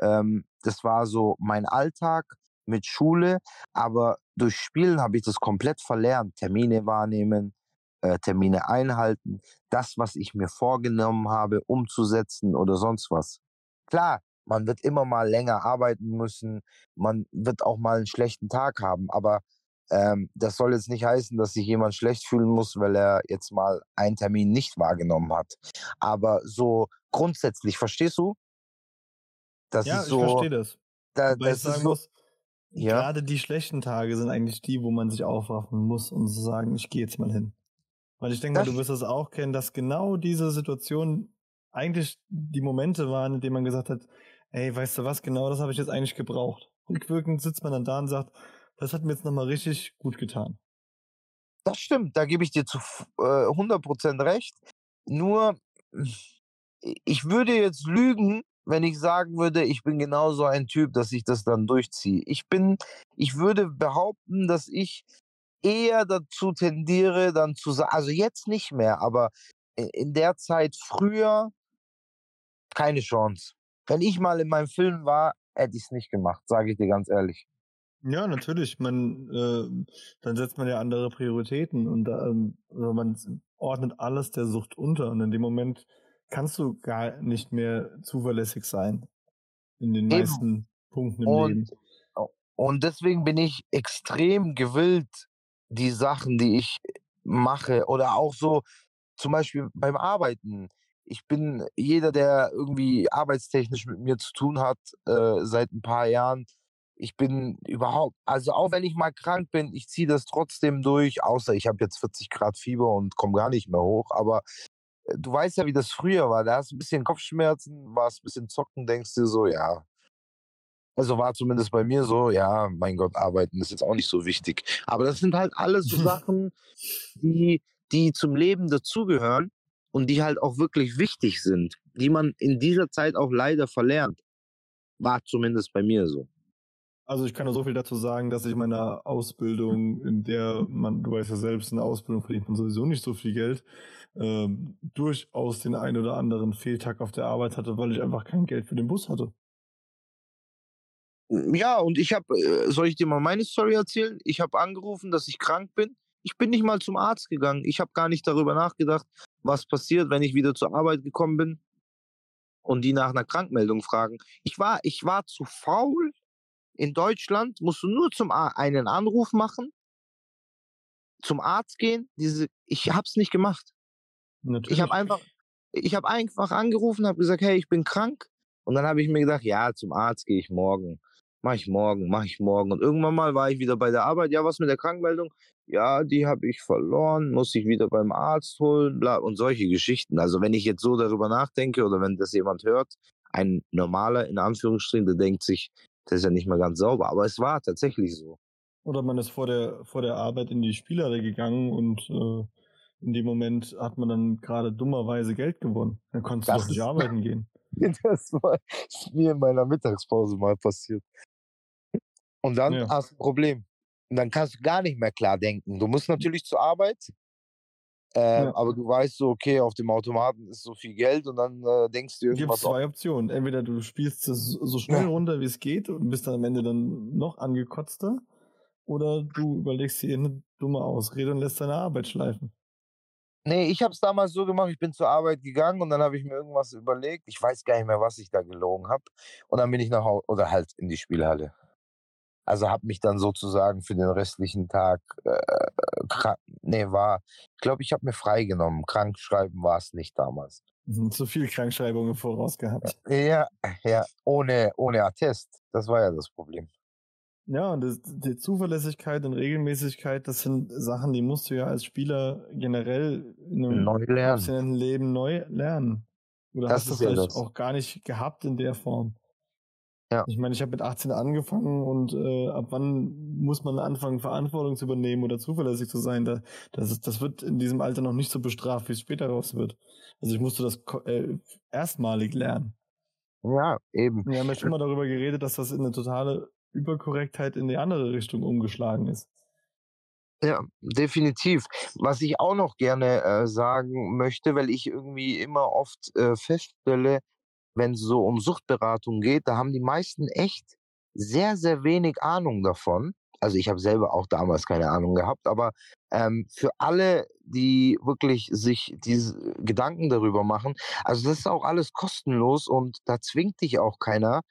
Ähm, das war so mein Alltag mit Schule, aber durch Spielen habe ich das komplett verlernt. Termine wahrnehmen, äh, Termine einhalten, das, was ich mir vorgenommen habe, umzusetzen oder sonst was. Klar, man wird immer mal länger arbeiten müssen, man wird auch mal einen schlechten Tag haben, aber ähm, das soll jetzt nicht heißen, dass sich jemand schlecht fühlen muss, weil er jetzt mal einen Termin nicht wahrgenommen hat. Aber so grundsätzlich, verstehst du? Das ja, ist so, ich verstehe das. Da, das ist so, muss, ja. Gerade die schlechten Tage sind eigentlich die, wo man sich aufraffen muss und zu sagen, ich gehe jetzt mal hin. Weil ich denke mal, du wirst das auch kennen, dass genau diese Situation eigentlich die Momente waren, in denen man gesagt hat, ey, weißt du was, genau das habe ich jetzt eigentlich gebraucht. Rückwirkend sitzt man dann da und sagt, das hat mir jetzt nochmal richtig gut getan. Das stimmt, da gebe ich dir zu äh, 100% recht. Nur, ich würde jetzt lügen, wenn ich sagen würde, ich bin genauso ein Typ, dass ich das dann durchziehe. Ich bin, ich würde behaupten, dass ich eher dazu tendiere, dann zu sagen, also jetzt nicht mehr, aber in der Zeit früher keine Chance. Wenn ich mal in meinem Film war, hätte ich es nicht gemacht, sage ich dir ganz ehrlich. Ja, natürlich. Man, äh, dann setzt man ja andere Prioritäten und ähm, also man ordnet alles der Sucht unter und in dem Moment kannst du gar nicht mehr zuverlässig sein in den Eben. meisten Punkten im Und, Leben. und deswegen bin ich extrem gewillt, die Sachen, die ich mache oder auch so zum Beispiel beim Arbeiten. Ich bin jeder, der irgendwie arbeitstechnisch mit mir zu tun hat, äh, seit ein paar Jahren. Ich bin überhaupt, also auch wenn ich mal krank bin, ich ziehe das trotzdem durch, außer ich habe jetzt 40 Grad Fieber und komme gar nicht mehr hoch. Aber äh, du weißt ja, wie das früher war. Da hast du ein bisschen Kopfschmerzen, warst ein bisschen zocken, denkst dir so, ja. Also war zumindest bei mir so, ja, mein Gott, arbeiten ist jetzt auch nicht so wichtig. Aber das sind halt alles so *laughs* Sachen, die, die zum Leben dazugehören und die halt auch wirklich wichtig sind, die man in dieser Zeit auch leider verlernt. War zumindest bei mir so. Also ich kann nur so viel dazu sagen, dass ich meine Ausbildung, in der man, du weißt ja selbst, in der Ausbildung verdient man sowieso nicht so viel Geld, ähm, durchaus den einen oder anderen Fehltag auf der Arbeit hatte, weil ich einfach kein Geld für den Bus hatte. Ja, und ich habe, äh, soll ich dir mal meine Story erzählen? Ich habe angerufen, dass ich krank bin. Ich bin nicht mal zum Arzt gegangen. Ich habe gar nicht darüber nachgedacht, was passiert, wenn ich wieder zur Arbeit gekommen bin und die nach einer Krankmeldung fragen. Ich war, ich war zu faul. In Deutschland musst du nur zum A einen Anruf machen, zum Arzt gehen. Diese, ich habe es nicht gemacht. Natürlich. Ich habe einfach, ich habe einfach angerufen, habe gesagt, hey, ich bin krank. Und dann habe ich mir gedacht, ja, zum Arzt gehe ich morgen. Mach ich morgen, mach ich morgen. Und irgendwann mal war ich wieder bei der Arbeit. Ja, was mit der Krankmeldung? Ja, die habe ich verloren, muss ich wieder beim Arzt holen, bla und solche Geschichten. Also wenn ich jetzt so darüber nachdenke oder wenn das jemand hört, ein normaler in Anführungsstrichen, der denkt sich, das ist ja nicht mal ganz sauber. Aber es war tatsächlich so. Oder man ist vor der, vor der Arbeit in die Spielhalle gegangen und äh, in dem Moment hat man dann gerade dummerweise Geld gewonnen. Dann konntest du Das doch nicht *laughs* arbeiten gehen. Das war ist mir in meiner Mittagspause mal passiert. Und dann Ja. hast du ein Problem. Und dann kannst du gar nicht mehr klar denken. Du musst natürlich zur Arbeit, äh, Ja. aber du weißt so, okay, auf dem Automaten ist so viel Geld und dann äh, denkst du Gibt irgendwas. zwei Optionen. Entweder du spielst es so schnell Ja. runter, wie es geht und bist dann am Ende dann noch angekotzter. Oder du überlegst dir eine dumme Ausrede und lässt deine Arbeit schleifen. Nee, ich habe es damals so gemacht, ich bin zur Arbeit gegangen und dann habe ich mir irgendwas überlegt. Ich weiß gar nicht mehr, was ich da gelogen habe. Und dann bin ich nach Hause oder halt in die Spielhalle. Also habe mich dann sozusagen für den restlichen Tag äh, krank, nee, war, ich glaube, ich habe mir freigenommen. Krank schreiben war es nicht damals. Mhm, Zu viel Krankschreibungen voraus gehabt. Ja, ja, ohne, ohne Attest. Das war ja das Problem. Ja, und das, die Zuverlässigkeit und Regelmäßigkeit, das sind Sachen, die musst du ja als Spieler generell in einem Neu lernen. Leben neu lernen. Oder Das hast du ja vielleicht das. auch gar nicht gehabt in der Form. Ja. Ich meine, ich habe mit 18 angefangen und äh, ab wann muss man anfangen, Verantwortung zu übernehmen oder zuverlässig zu sein? Da, das, ist, das wird in diesem Alter noch nicht so bestraft, wie es später raus wird. Also ich musste das äh, erstmalig lernen. Ja, eben. Wir haben ja schon mal darüber geredet, dass das in eine totale Überkorrektheit in die andere Richtung umgeschlagen ist. Ja, definitiv. Was ich auch noch gerne äh, sagen möchte, weil ich irgendwie immer oft äh, feststelle, wenn es so um Suchtberatung geht, da haben die meisten echt sehr, sehr wenig Ahnung davon. Also ich habe selber auch damals keine Ahnung gehabt, aber ähm, für alle, die wirklich sich diese Gedanken darüber machen, also das ist auch alles kostenlos und da zwingt dich auch keiner.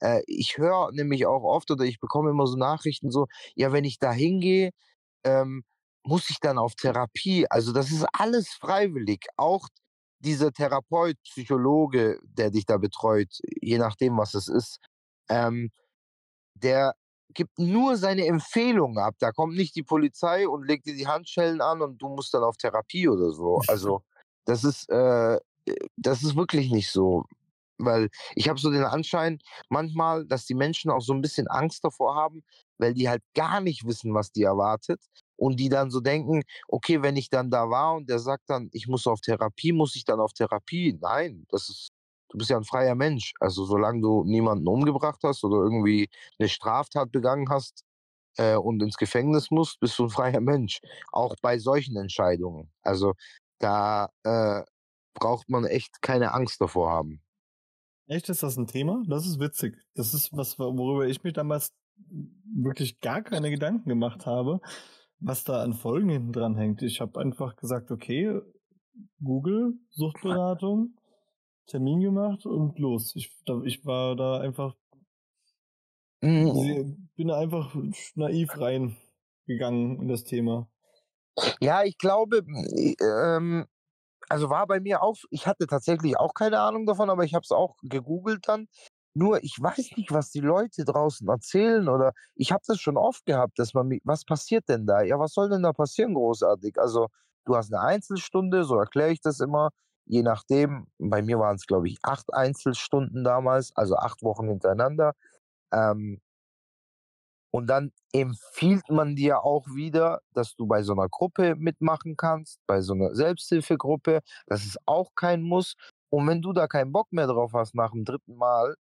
Äh, ich höre nämlich auch oft oder ich bekomme immer so Nachrichten so, ja, wenn ich da hingehe, ähm, muss ich dann auf Therapie? Also das ist alles freiwillig. Auch dieser Therapeut, Psychologe, der dich da betreut, je nachdem, was es ist, ähm, der gibt nur seine Empfehlungen ab. Da kommt nicht die Polizei und legt dir die Handschellen an und du musst dann auf Therapie oder so. Also das ist, äh, das ist wirklich nicht so. Weil ich habe so den Anschein manchmal, dass die Menschen auch so ein bisschen Angst davor haben, weil die halt gar nicht wissen, was die erwartet. Und die dann so denken, okay, wenn ich dann da war und der sagt dann, ich muss auf Therapie, muss ich dann auf Therapie? Nein, das ist, du bist ja ein freier Mensch. Also solange du niemanden umgebracht hast oder irgendwie eine Straftat begangen hast äh, und ins Gefängnis musst, bist du ein freier Mensch. Auch bei solchen Entscheidungen. Also da äh, braucht man echt keine Angst davor haben. Echt, ist das ein Thema? Das ist witzig. Das ist was, worüber ich mich damals wirklich gar keine Gedanken gemacht habe, was da an Folgen hinten dran hängt. Ich habe einfach gesagt, okay, Google, Suchtberatung, Termin gemacht und los. Ich, ich war da einfach, Mhm. bin einfach naiv reingegangen in das Thema. Ja, ich glaube, ähm, also war bei mir auch, ich hatte tatsächlich auch keine Ahnung davon, aber ich habe es auch gegoogelt dann. Nur ich weiß nicht, was die Leute draußen erzählen oder ich habe das schon oft gehabt, dass man, was passiert denn da? Ja, was soll denn da passieren großartig? Also du hast eine Einzelstunde, so erkläre ich das immer, je nachdem. Bei mir waren es, glaube ich, acht Einzelstunden damals, also acht Wochen hintereinander. Ähm, und dann empfiehlt man dir auch wieder, dass du bei so einer Gruppe mitmachen kannst, bei so einer Selbsthilfegruppe. Das ist auch kein Muss. Und wenn du da keinen Bock mehr drauf hast nach dem dritten Mal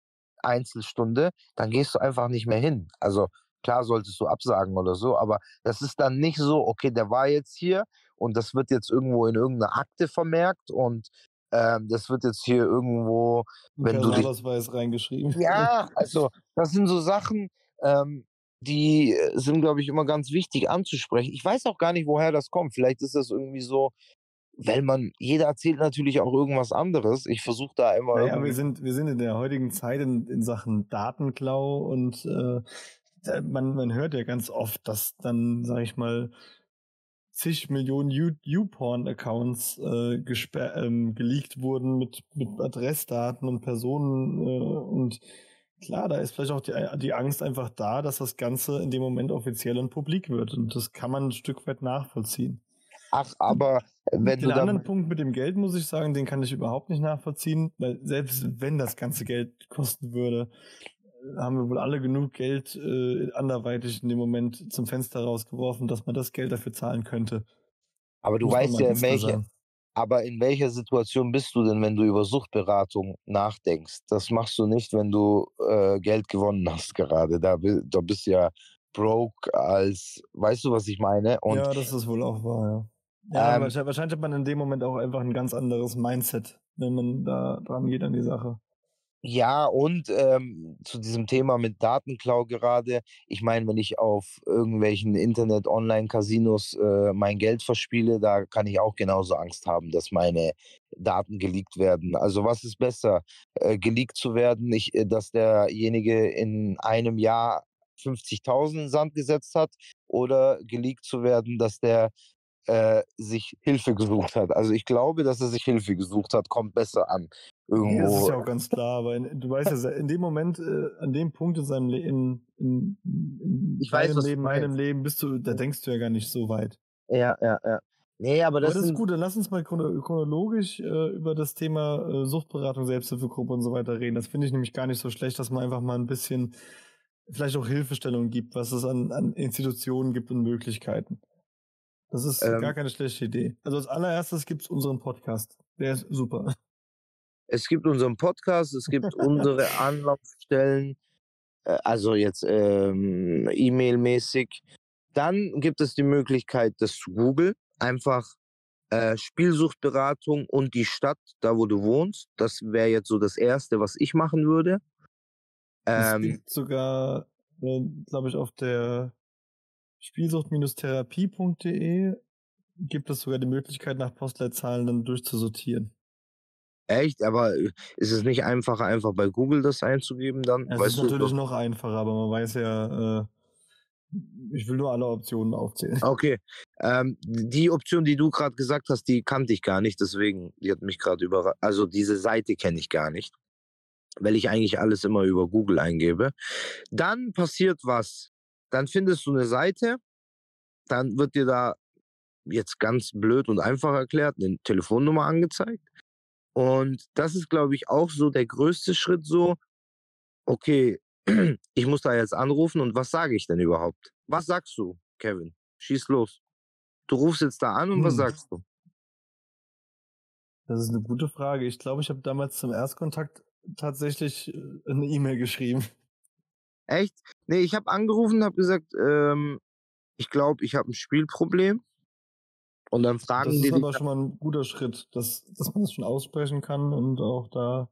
Einzelstunde, dann gehst du einfach nicht mehr hin. Also klar solltest du absagen oder so, aber das ist dann nicht so, okay, der war jetzt hier und das wird jetzt irgendwo in irgendeiner Akte vermerkt und ähm, das wird jetzt hier irgendwo, wenn du dich, reingeschrieben. ja, *laughs* also das sind so Sachen, ähm, die äh, sind, glaube ich, immer ganz wichtig anzusprechen. Ich weiß auch gar nicht, woher das kommt. Vielleicht ist das irgendwie so, weil man, jeder erzählt natürlich auch irgendwas anderes. Ich versuche da immer. Naja, wir sind, wir sind in der heutigen Zeit in, in Sachen Datenklau und äh, man, man hört ja ganz oft, dass dann, sag ich mal, zig Millionen YouPorn-Accounts äh, ähm, geleakt wurden mit, mit Adressdaten und Personen äh, und Klar, da ist vielleicht auch die, die Angst einfach da, dass das Ganze in dem Moment offiziell und publik wird. Und das kann man ein Stück weit nachvollziehen. Ach, aber wenn den du anderen Punkt mit dem Geld, muss ich sagen, den kann ich überhaupt nicht nachvollziehen, weil selbst wenn das ganze Geld kosten würde, haben wir wohl alle genug Geld äh, anderweitig in dem Moment zum Fenster rausgeworfen, dass man das Geld dafür zahlen könnte. Aber du Muss weißt ja, in welche. Aber in welcher Situation bist du denn, wenn du über Suchtberatung nachdenkst? Das machst du nicht, wenn du äh, Geld gewonnen hast gerade. Da, da bist du ja broke als, weißt du, was ich meine? Und ja, das ist wohl auch wahr, ja. Ja, Ähm, wahrscheinlich, wahrscheinlich hat man in dem Moment auch einfach ein ganz anderes Mindset, wenn man da dran geht an die Sache. Ja, und ähm, zu diesem Thema mit Datenklau gerade. Ich meine, wenn ich auf irgendwelchen Internet-Online-Casinos äh, mein Geld verspiele, da kann ich auch genauso Angst haben, dass meine Daten geleakt werden. Also was ist besser, äh, geleakt zu werden, ich, äh, dass derjenige in einem Jahr 50.000 in Sand gesetzt hat oder geleakt zu werden, dass der äh, sich Hilfe gesucht hat. Also ich glaube, dass er sich Hilfe gesucht hat, kommt besser an. Ja, das ist Irgendwo. ja auch ganz klar, aber in, du weißt ja, in dem Moment, äh, an dem Punkt in seinem Leben, in, in, in Ich weiß, Leben, meinem. Leben, bist du, da denkst du ja gar nicht so weit. Ja, ja, ja. Nee, aber das, Aber das ist gut, dann lass uns mal chrono- chronologisch äh, über das Thema äh, Suchtberatung, Selbsthilfegruppe und so weiter reden. Das finde ich nämlich gar nicht so schlecht, dass man einfach mal ein bisschen vielleicht auch Hilfestellung gibt, was es an, an Institutionen gibt und Möglichkeiten. Das ist Ähm. gar keine schlechte Idee. Also als allererstes gibt's unseren Podcast. Der ist super. es gibt unseren Podcast, es gibt unsere *laughs* Anlaufstellen, äh, also jetzt ähm, E-Mail-mäßig. Dann gibt es die Möglichkeit, das zu googeln. Einfach äh, Spielsuchtberatung und die Stadt, da wo du wohnst. Das wäre jetzt so das Erste, was ich machen würde. Es Ähm, gibt sogar, äh, glaube ich, auf der Spielsucht-therapie.de gibt es sogar die Möglichkeit, nach Postleitzahlen dann durchzusortieren. echt, aber äh, ist es nicht einfacher, einfach bei Google das einzugeben dann? Es weißt ist natürlich noch einfacher, aber man weiß ja, äh, ich will nur alle Optionen aufzählen. *laughs* Okay. Ähm, die Option, die du gerade gesagt hast, die kannte ich gar nicht, deswegen, die hat mich gerade überrascht. Also diese Seite kenne ich gar nicht, weil ich eigentlich alles immer über Google eingebe. Dann passiert was. Dann findest du eine Seite, dann wird dir da jetzt ganz blöd und einfach erklärt eine Telefonnummer angezeigt. Und das ist, glaube ich, auch so der größte Schritt so, okay, *clears throat* ich muss da jetzt anrufen und was sage ich denn überhaupt? Was sagst du, Kevin? Schieß los. Du rufst jetzt da an und was Hm. sagst du? Das ist eine gute Frage. Ich glaube, ich habe damals zum Erstkontakt tatsächlich äh, eine E-Mail geschrieben. Echt? Nee, ich habe angerufen und habe gesagt, ähm, ich glaube, ich habe ein Spielproblem. Und dann fragen Das die ist dich, aber schon mal ein guter Schritt, dass, dass man das schon aussprechen kann und auch da.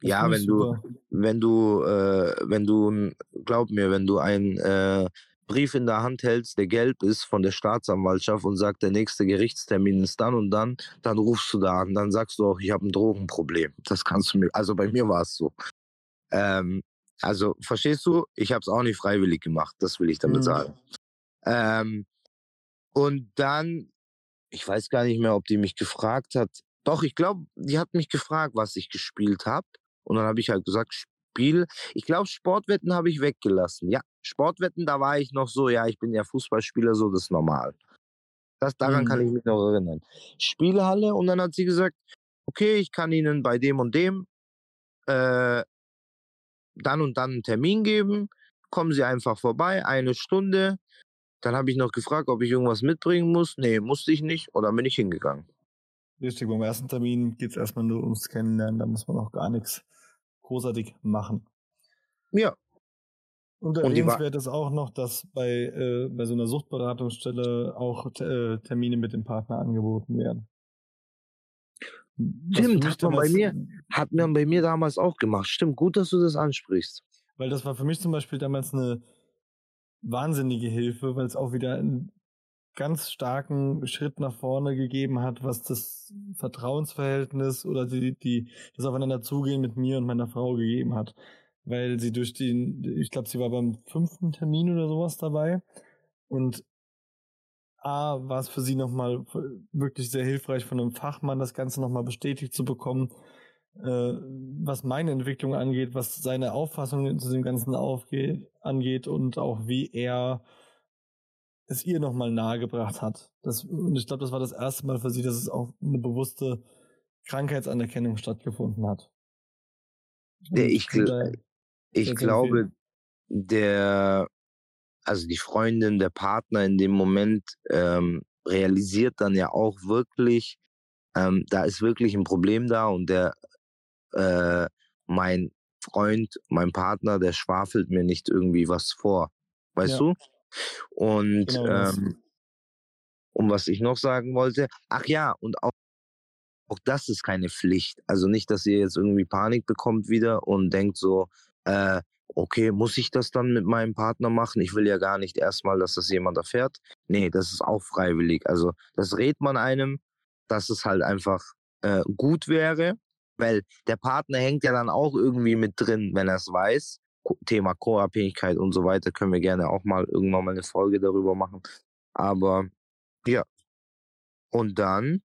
das Ja, wenn du- wenn du, äh, wenn du glaub mir, wenn du einen äh, Brief in der Hand hältst, der gelb ist von der Staatsanwaltschaft und sagt, der nächste Gerichtstermin ist dann und dann, dann rufst du da an, dann sagst du auch, ich habe ein Drogenproblem. Das kannst du mir, also bei mir war es so. Ähm, also verstehst du, ich habe es auch nicht freiwillig gemacht, das will ich damit Mhm. sagen. Ähm, und dann, ich weiß gar nicht mehr, ob die mich gefragt hat. Doch, ich glaube, die hat mich gefragt, was ich gespielt habe. Und dann habe ich halt gesagt, Spiel. Ich glaube, Sportwetten habe ich weggelassen. Ja, Sportwetten, da war ich noch so, ja, ich bin ja Fußballspieler, so, das ist normal. Das, daran Mhm. kann ich mich noch erinnern. Spielhalle und dann hat sie gesagt, okay, ich kann Ihnen bei dem und dem äh, dann und dann einen Termin geben. Kommen Sie einfach vorbei, eine Stunde. Dann habe ich noch gefragt, ob ich irgendwas mitbringen muss. Nee, musste ich nicht. Und dann bin ich hingegangen. Richtig, beim ersten Termin geht es erstmal nur ums Kennenlernen, da muss man auch gar nichts großartig machen. Ja, Und erwähnenswert ist auch noch, dass bei, äh, bei so einer Suchtberatungsstelle auch äh, Termine mit dem Partner angeboten werden. Stimmt, hat man bei mir- hat man bei mir damals auch gemacht. Stimmt, gut, dass du das ansprichst. Weil das war für mich zum Beispiel damals eine wahnsinnige Hilfe, weil es auch wieder einen ganz starken Schritt nach vorne gegeben hat, was das Vertrauensverhältnis oder die, die, das Aufeinander zugehen mit mir und meiner Frau gegeben hat. Weil sie durch den, ich glaube, sie war beim fünften Termin oder sowas dabei. Und A, war es für sie nochmal wirklich sehr hilfreich, von einem Fachmann das Ganze nochmal bestätigt zu bekommen, äh, was meine Entwicklung angeht, was seine Auffassung zu dem Ganzen aufgeht, angeht und auch wie er es ihr nochmal nahegebracht hat. Das, und ich glaube, das war das erste Mal für sie, dass es auch eine bewusste Krankheitsanerkennung stattgefunden hat. Und ich gl- Ich glaube, der, also die Freundin, der Partner in dem Moment ähm, realisiert dann ja auch wirklich, ähm, da ist wirklich ein Problem da und der, äh, mein Freund, mein Partner, der schwafelt mir nicht irgendwie was vor. Weißt Ja. du? Und Genau ähm, und was ich noch sagen wollte, ach ja, und auch, auch das ist keine Pflicht. Also nicht, dass ihr jetzt irgendwie Panik bekommt wieder und denkt so, äh, okay, muss ich das dann mit meinem Partner machen? Ich will ja gar nicht erstmal, dass das jemand erfährt. Nee, das ist auch freiwillig. Also das rät man einem, dass es halt einfach äh, gut wäre, weil der Partner hängt ja dann auch irgendwie mit drin, wenn er es weiß. Thema Co-Abhängigkeit und so weiter können wir gerne auch mal irgendwann mal eine Folge darüber machen. Aber ja. Und dann,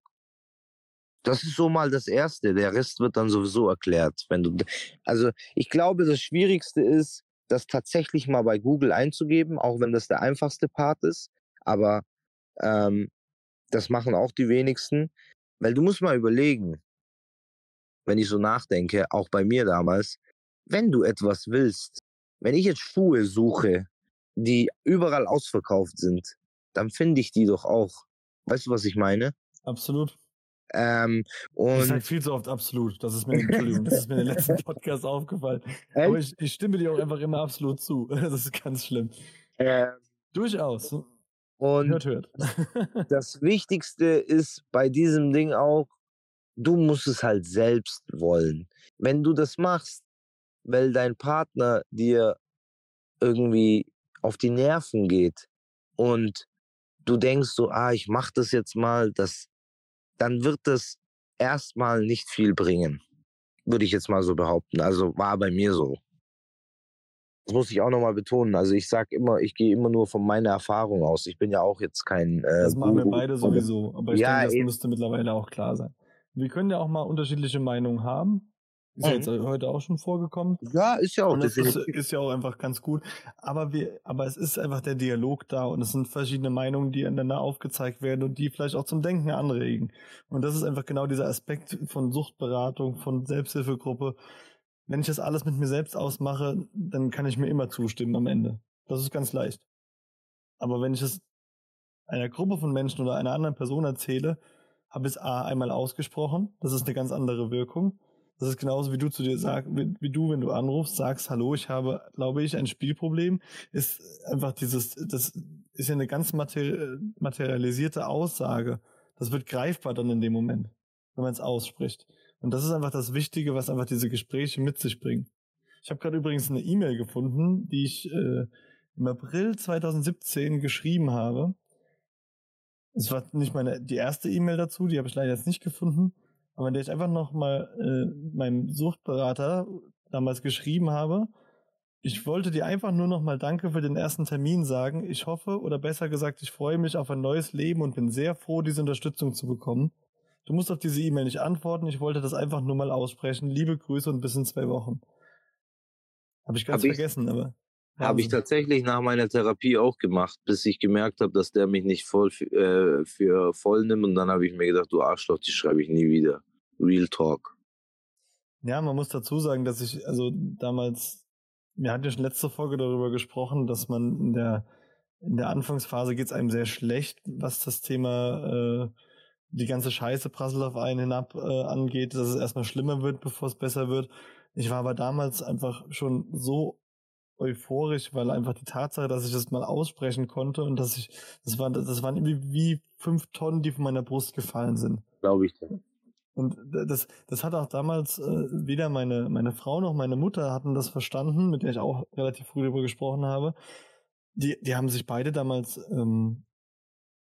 das ist so mal das Erste. Der Rest wird dann sowieso erklärt. Wenn du, also ich glaube, das Schwierigste ist, das tatsächlich mal bei Google einzugeben, auch wenn das der einfachste Part ist. Aber ähm, das machen auch die wenigsten. Weil du musst mal überlegen, wenn ich so nachdenke, auch bei mir damals, wenn du etwas willst, wenn ich jetzt Schuhe suche, die überall ausverkauft sind, dann finde ich die doch auch. Weißt du, was ich meine? Absolut. Ähm, Ich sag und viel zu oft absolut. Das ist mir, Entschuldigung, das ist mir in den *laughs* letzten Podcast aufgefallen. Aber ich, ich stimme dir auch einfach immer absolut zu. *laughs* Das ist ganz schlimm. äh, Durchaus. und Hört, hört. *laughs* das Wichtigste ist bei diesem Ding auch, du musst es halt selbst wollen. Wenn du das machst, weil dein Partner dir irgendwie auf die Nerven geht und du denkst so, ah, ich mach das jetzt mal, das, dann wird das erstmal nicht viel bringen. Würde ich jetzt mal so behaupten. Also war bei mir so. Das muss ich auch nochmal betonen. Also ich sag immer, ich gehe immer nur von meiner Erfahrung aus. Ich bin ja auch jetzt kein. Äh, Das machen wir beide sowieso. Aber ich Ja, denke, das müsste mittlerweile auch klar sein. Wir können ja auch mal unterschiedliche Meinungen haben. Ist ja Mhm. jetzt heute auch schon vorgekommen. Ja, ist ja auch Und das ist, ist ja auch einfach ganz gut. Aber wir, aber es ist einfach der Dialog da und es sind verschiedene Meinungen, die einander aufgezeigt werden und die vielleicht auch zum Denken anregen. Und das ist einfach genau dieser Aspekt von Suchtberatung, von Selbsthilfegruppe. Wenn ich das alles mit mir selbst ausmache, dann kann ich mir immer zustimmen am Ende. Das ist ganz leicht. Aber wenn ich es einer Gruppe von Menschen oder einer anderen Person erzähle, habe ich es A einmal ausgesprochen. Das ist eine ganz andere Wirkung. Das ist genauso wie du zu dir sagst, wie, wie du, wenn du anrufst, sagst, hallo, ich habe, glaube ich, ein Spielproblem, ist einfach dieses, das ist ja eine ganz materi materialisierte Aussage. Das wird greifbar dann in dem Moment, wenn man es ausspricht. Und das ist einfach das Wichtige, was einfach diese Gespräche mit sich bringen. Ich habe gerade übrigens eine E-Mail gefunden, die ich äh, im April 2017 geschrieben habe. Es war nicht meine die erste E-Mail dazu, die habe ich leider jetzt nicht gefunden, aber der ich einfach noch mal äh, meinem Suchtberater damals geschrieben habe. Ich wollte dir einfach nur noch mal Danke für den ersten Termin sagen. Ich hoffe, oder besser gesagt, ich freue mich auf ein neues Leben und bin sehr froh, diese Unterstützung zu bekommen. Du musst auf diese E-Mail nicht antworten. Ich wollte das einfach nur mal aussprechen. Liebe Grüße und bis in zwei Wochen. Habe ich ganz Hab ich- vergessen, aber. Habe ich tatsächlich nach meiner Therapie auch gemacht, bis ich gemerkt habe, dass der mich nicht voll äh, für voll nimmt. Und dann habe ich mir gedacht, du Arschloch, die schreibe ich nie wieder. Real Talk. Ja, man muss dazu sagen, dass ich, also damals, wir hatten ja schon letzte Folge darüber gesprochen, dass man in der, in der Anfangsphase geht's einem sehr schlecht, was das Thema, äh, die ganze Scheiße prasselt auf einen hinab äh, angeht, dass es erstmal schlimmer wird, bevor es besser wird. Ich war aber damals einfach schon so euphorisch, weil einfach die Tatsache, dass ich das mal aussprechen konnte und dass ich, das waren, das waren irgendwie wie fünf Tonnen, die von meiner Brust gefallen sind. Glaube ich. Und das, das hat auch damals äh, weder meine, meine Frau noch meine Mutter hatten das verstanden, mit der ich auch relativ früh darüber gesprochen habe. Die, die haben sich beide damals ähm,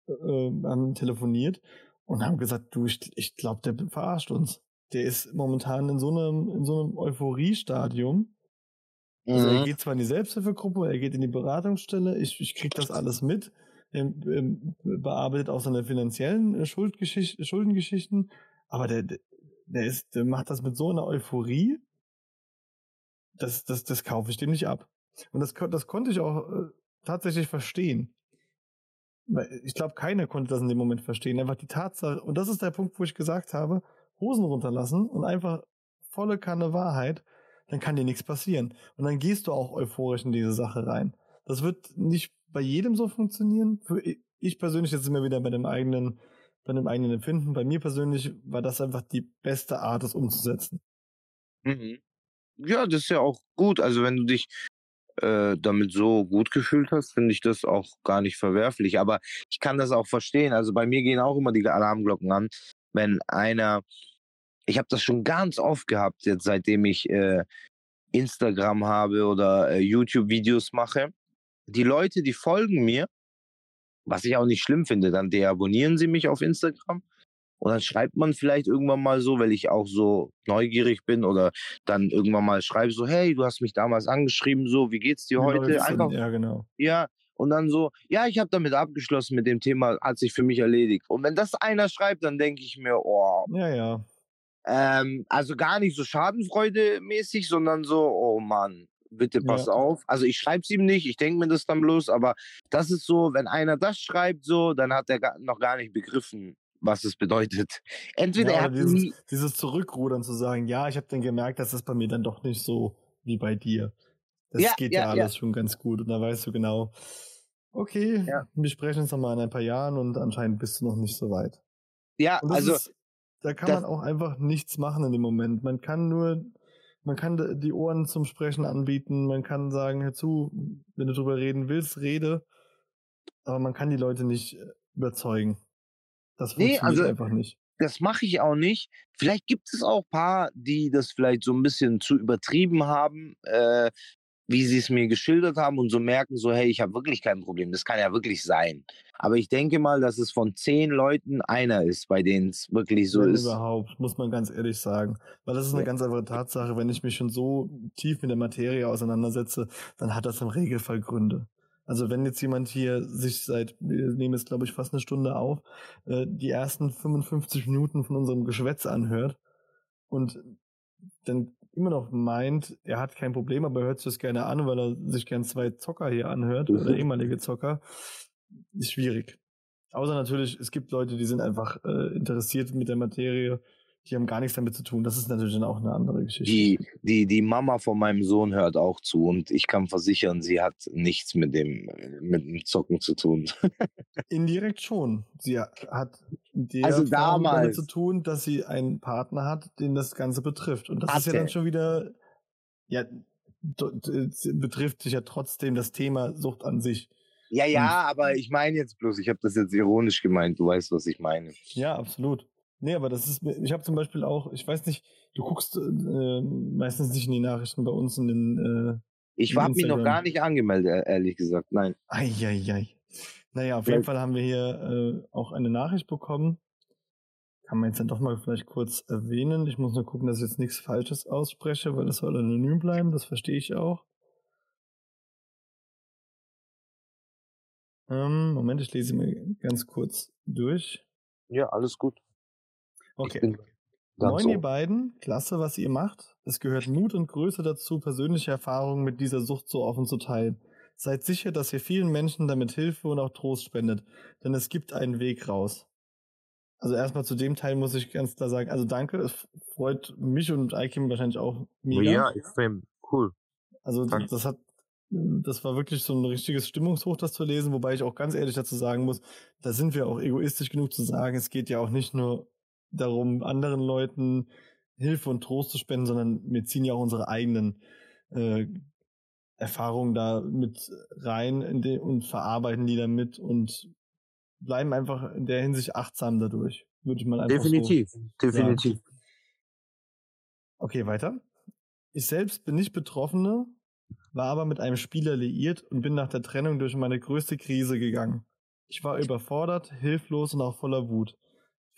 äh, haben telefoniert und haben gesagt, du, ich, ich glaube, der verarscht uns. Der ist momentan in so einem, in so einem Euphoriestadium. Also er Mhm. geht zwar in die Selbsthilfegruppe, er geht in die Beratungsstelle, ich, ich krieg das alles mit. Er ähm, bearbeitet auch seine finanziellen äh, Schuldgeschicht, Schuldengeschichten, aber der, der- ist, der macht das mit so einer Euphorie, das, das, das kaufe ich dem nicht ab. Und das, das konnte ich auch äh, tatsächlich verstehen. Weil ich glaube, keiner konnte das in dem Moment verstehen. Einfach die Tatsache, und das ist der Punkt, wo ich gesagt habe, Hosen runterlassen und einfach volle Kanne Wahrheit, dann kann dir nichts passieren. Und dann gehst du auch euphorisch in diese Sache rein. Das wird nicht bei jedem so funktionieren. Für ich persönlich jetzt wir wieder bei dem eigenen, bei dem eigenen Empfinden. Bei mir persönlich war das einfach die beste Art, das umzusetzen. Mhm. Ja, das ist ja auch gut. Also wenn du dich äh, damit so gut gefühlt hast, finde ich das auch gar nicht verwerflich. Aber ich kann das auch verstehen. Also bei mir gehen auch immer die Alarmglocken an, wenn einer, ich habe das schon ganz oft gehabt, jetzt seitdem ich äh, Instagram habe oder äh, YouTube-Videos mache. Die Leute, die folgen mir, was ich auch nicht schlimm finde, dann deabonnieren sie mich auf Instagram. Und dann schreibt man vielleicht irgendwann mal so, weil ich auch so neugierig bin oder dann irgendwann mal schreibe so, hey, du hast mich damals angeschrieben, so, wie geht's dir Wie heute? läuft's denn? Einfach, Ja, genau. ja, und dann so, ja, ich habe damit abgeschlossen mit dem Thema, hat sich für mich erledigt. Und wenn das einer schreibt, dann denke ich mir, oh, Ja, ja. ähm, also gar nicht so schadenfreudemäßig, sondern so, oh Mann, bitte pass Ja. auf. Also ich schreibe es ihm nicht, ich denke mir das dann bloß, aber das ist so, wenn einer das schreibt, so, dann hat er noch gar nicht begriffen, was es bedeutet. *laughs* Entweder ja er hat dieses, nie, dieses Zurückrudern zu sagen, ja, ich habe dann gemerkt, das ist bei mir dann doch nicht so wie bei dir. Das Ja, geht ja, alles schon ganz gut. Und da weißt du genau, okay, wir sprechen uns nochmal in ein paar Jahren und anscheinend bist du noch nicht so weit. ja, das also ist, da kann das- man auch einfach nichts machen in dem Moment. Man kann nur, man kann die Ohren zum Sprechen anbieten, man kann sagen, hör zu, wenn du drüber reden willst, rede. Aber man kann die Leute nicht äh, überzeugen. Das Nee, funktioniert also- einfach nicht. das mache ich auch nicht. Vielleicht gibt es auch paar, die das vielleicht so ein bisschen zu übertrieben haben, äh, wie sie es mir geschildert haben und so merken, so, hey, ich habe wirklich kein Problem. Das kann ja wirklich sein. Aber ich denke mal, dass es von zehn Leuten einer ist, bei denen es wirklich so wenn ist. überhaupt, muss man ganz ehrlich sagen. Weil das ist eine Ja. ganz einfache Tatsache. Wenn ich mich schon so tief mit der Materie auseinandersetze, dann hat das im Regelfall Gründe. Also wenn jetzt jemand hier sich seit, wir nehmen jetzt glaube ich fast eine Stunde auf, äh, die ersten 55 Minuten von unserem Geschwätz anhört und dann immer noch meint, er hat kein Problem, aber er hört sich das gerne an, weil er sich gern zwei Zocker hier anhört Mhm. oder ehemalige Zocker, ist schwierig. Außer natürlich, es gibt Leute, die sind einfach äh, interessiert mit der Materie, die haben gar nichts damit zu tun. Das ist natürlich dann auch eine andere Geschichte. Die, die, die Mama von meinem Sohn hört auch zu und ich kann versichern, sie hat nichts mit dem, mit dem Zocken zu tun. *laughs* Indirekt schon. Sie hat Also Form damit damals. zu tun, dass sie einen Partner hat, den das Ganze betrifft. Und das ist ja Hatte. dann schon wieder, ja, betrifft sich ja trotzdem das Thema Sucht an sich. Ja, ja, aber ich meine jetzt bloß, ich habe das jetzt ironisch gemeint, du weißt, was ich meine. Ja, absolut. Nee, aber das ist, ich habe zum Beispiel auch, ich weiß nicht, du guckst äh, meistens nicht in die Nachrichten bei uns in den. Äh, Ich habe mich noch gar nicht angemeldet, e- ehrlich gesagt. Nein. Eieiei. Naja, auf Ja. jeden Fall haben wir hier äh, auch eine Nachricht bekommen. Kann man jetzt dann doch mal vielleicht kurz erwähnen. Ich muss nur gucken, dass ich jetzt nichts Falsches ausspreche, weil das soll anonym bleiben. Das verstehe ich auch. Ähm, Moment, ich lese mir ganz kurz durch. Ja, alles gut. Okay. Ich Moin ihr ohr. beiden, klasse, was ihr macht. Es gehört Mut und Größe dazu, persönliche Erfahrungen mit dieser Sucht so offen zu teilen. Seid sicher, dass ihr vielen Menschen damit Hilfe und auch Trost spendet, denn es gibt einen Weg raus. Also erstmal zu dem Teil muss ich ganz klar sagen, also danke, es freut mich und Aikim wahrscheinlich auch mega. Ja, extrem cool. Also Danke. das hat, das war wirklich so ein richtiges Stimmungshoch, das zu lesen, wobei ich auch ganz ehrlich dazu sagen muss, da sind wir auch egoistisch genug zu sagen, es geht ja auch nicht nur darum, anderen Leuten Hilfe und Trost zu spenden, sondern wir ziehen ja auch unsere eigenen äh, Erfahrungen da mit rein und verarbeiten die damit und bleiben einfach in der Hinsicht achtsam dadurch. Würde ich mal einfach Definitiv, definitiv. So. Okay, weiter. Ich selbst bin nicht Betroffene, war aber mit einem Spieler liiert und bin nach der Trennung durch meine größte Krise gegangen. Ich war überfordert, hilflos und auch voller Wut.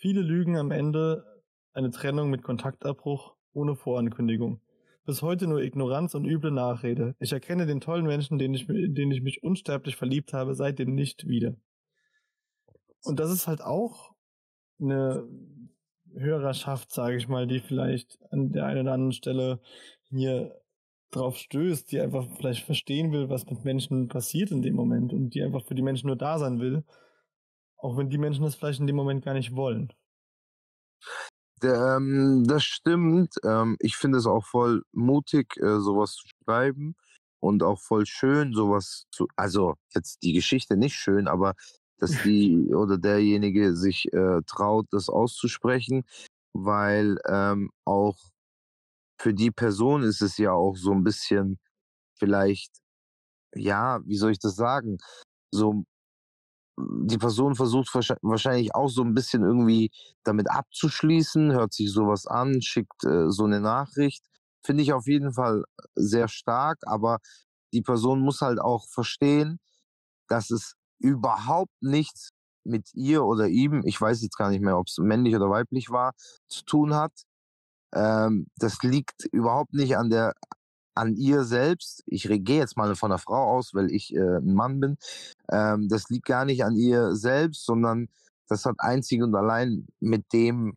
Viele Lügen am Ende, eine Trennung mit Kontaktabbruch, ohne Vorankündigung. Bis heute nur Ignoranz und üble Nachrede. Ich erkenne den tollen Menschen, den ich, in den ich mich unsterblich verliebt habe, seitdem nicht wieder. Und das ist halt auch eine Hörerschaft, sage ich mal, die vielleicht an der einen oder anderen Stelle hier drauf stößt, die einfach vielleicht verstehen will, was mit Menschen passiert in dem Moment und die einfach für die Menschen nur da sein will, auch wenn die Menschen das vielleicht in dem Moment gar nicht wollen. Ähm, das stimmt. Ähm, ich finde es auch voll mutig, äh, sowas zu schreiben und auch voll schön, sowas zu. Also jetzt die Geschichte nicht schön, aber dass die *laughs* oder derjenige sich äh, traut, das auszusprechen, weil ähm, auch für die Person ist es ja auch so ein bisschen vielleicht, ja, wie soll ich das sagen, so die Person versucht wahrschei- wahrscheinlich auch so ein bisschen irgendwie damit abzuschließen, hört sich sowas an, schickt äh, so eine Nachricht. Finde ich auf jeden Fall sehr stark, aber die Person muss halt auch verstehen, dass es überhaupt nichts mit ihr oder ihm, ich weiß jetzt gar nicht mehr, ob es männlich oder weiblich war, zu tun hat. Ähm, das liegt überhaupt nicht an der an ihr selbst. Ich gehe jetzt mal von einer Frau aus, weil ich äh, ein Mann bin. Ähm, das liegt gar nicht an ihr selbst, sondern das hat einzig und allein mit dem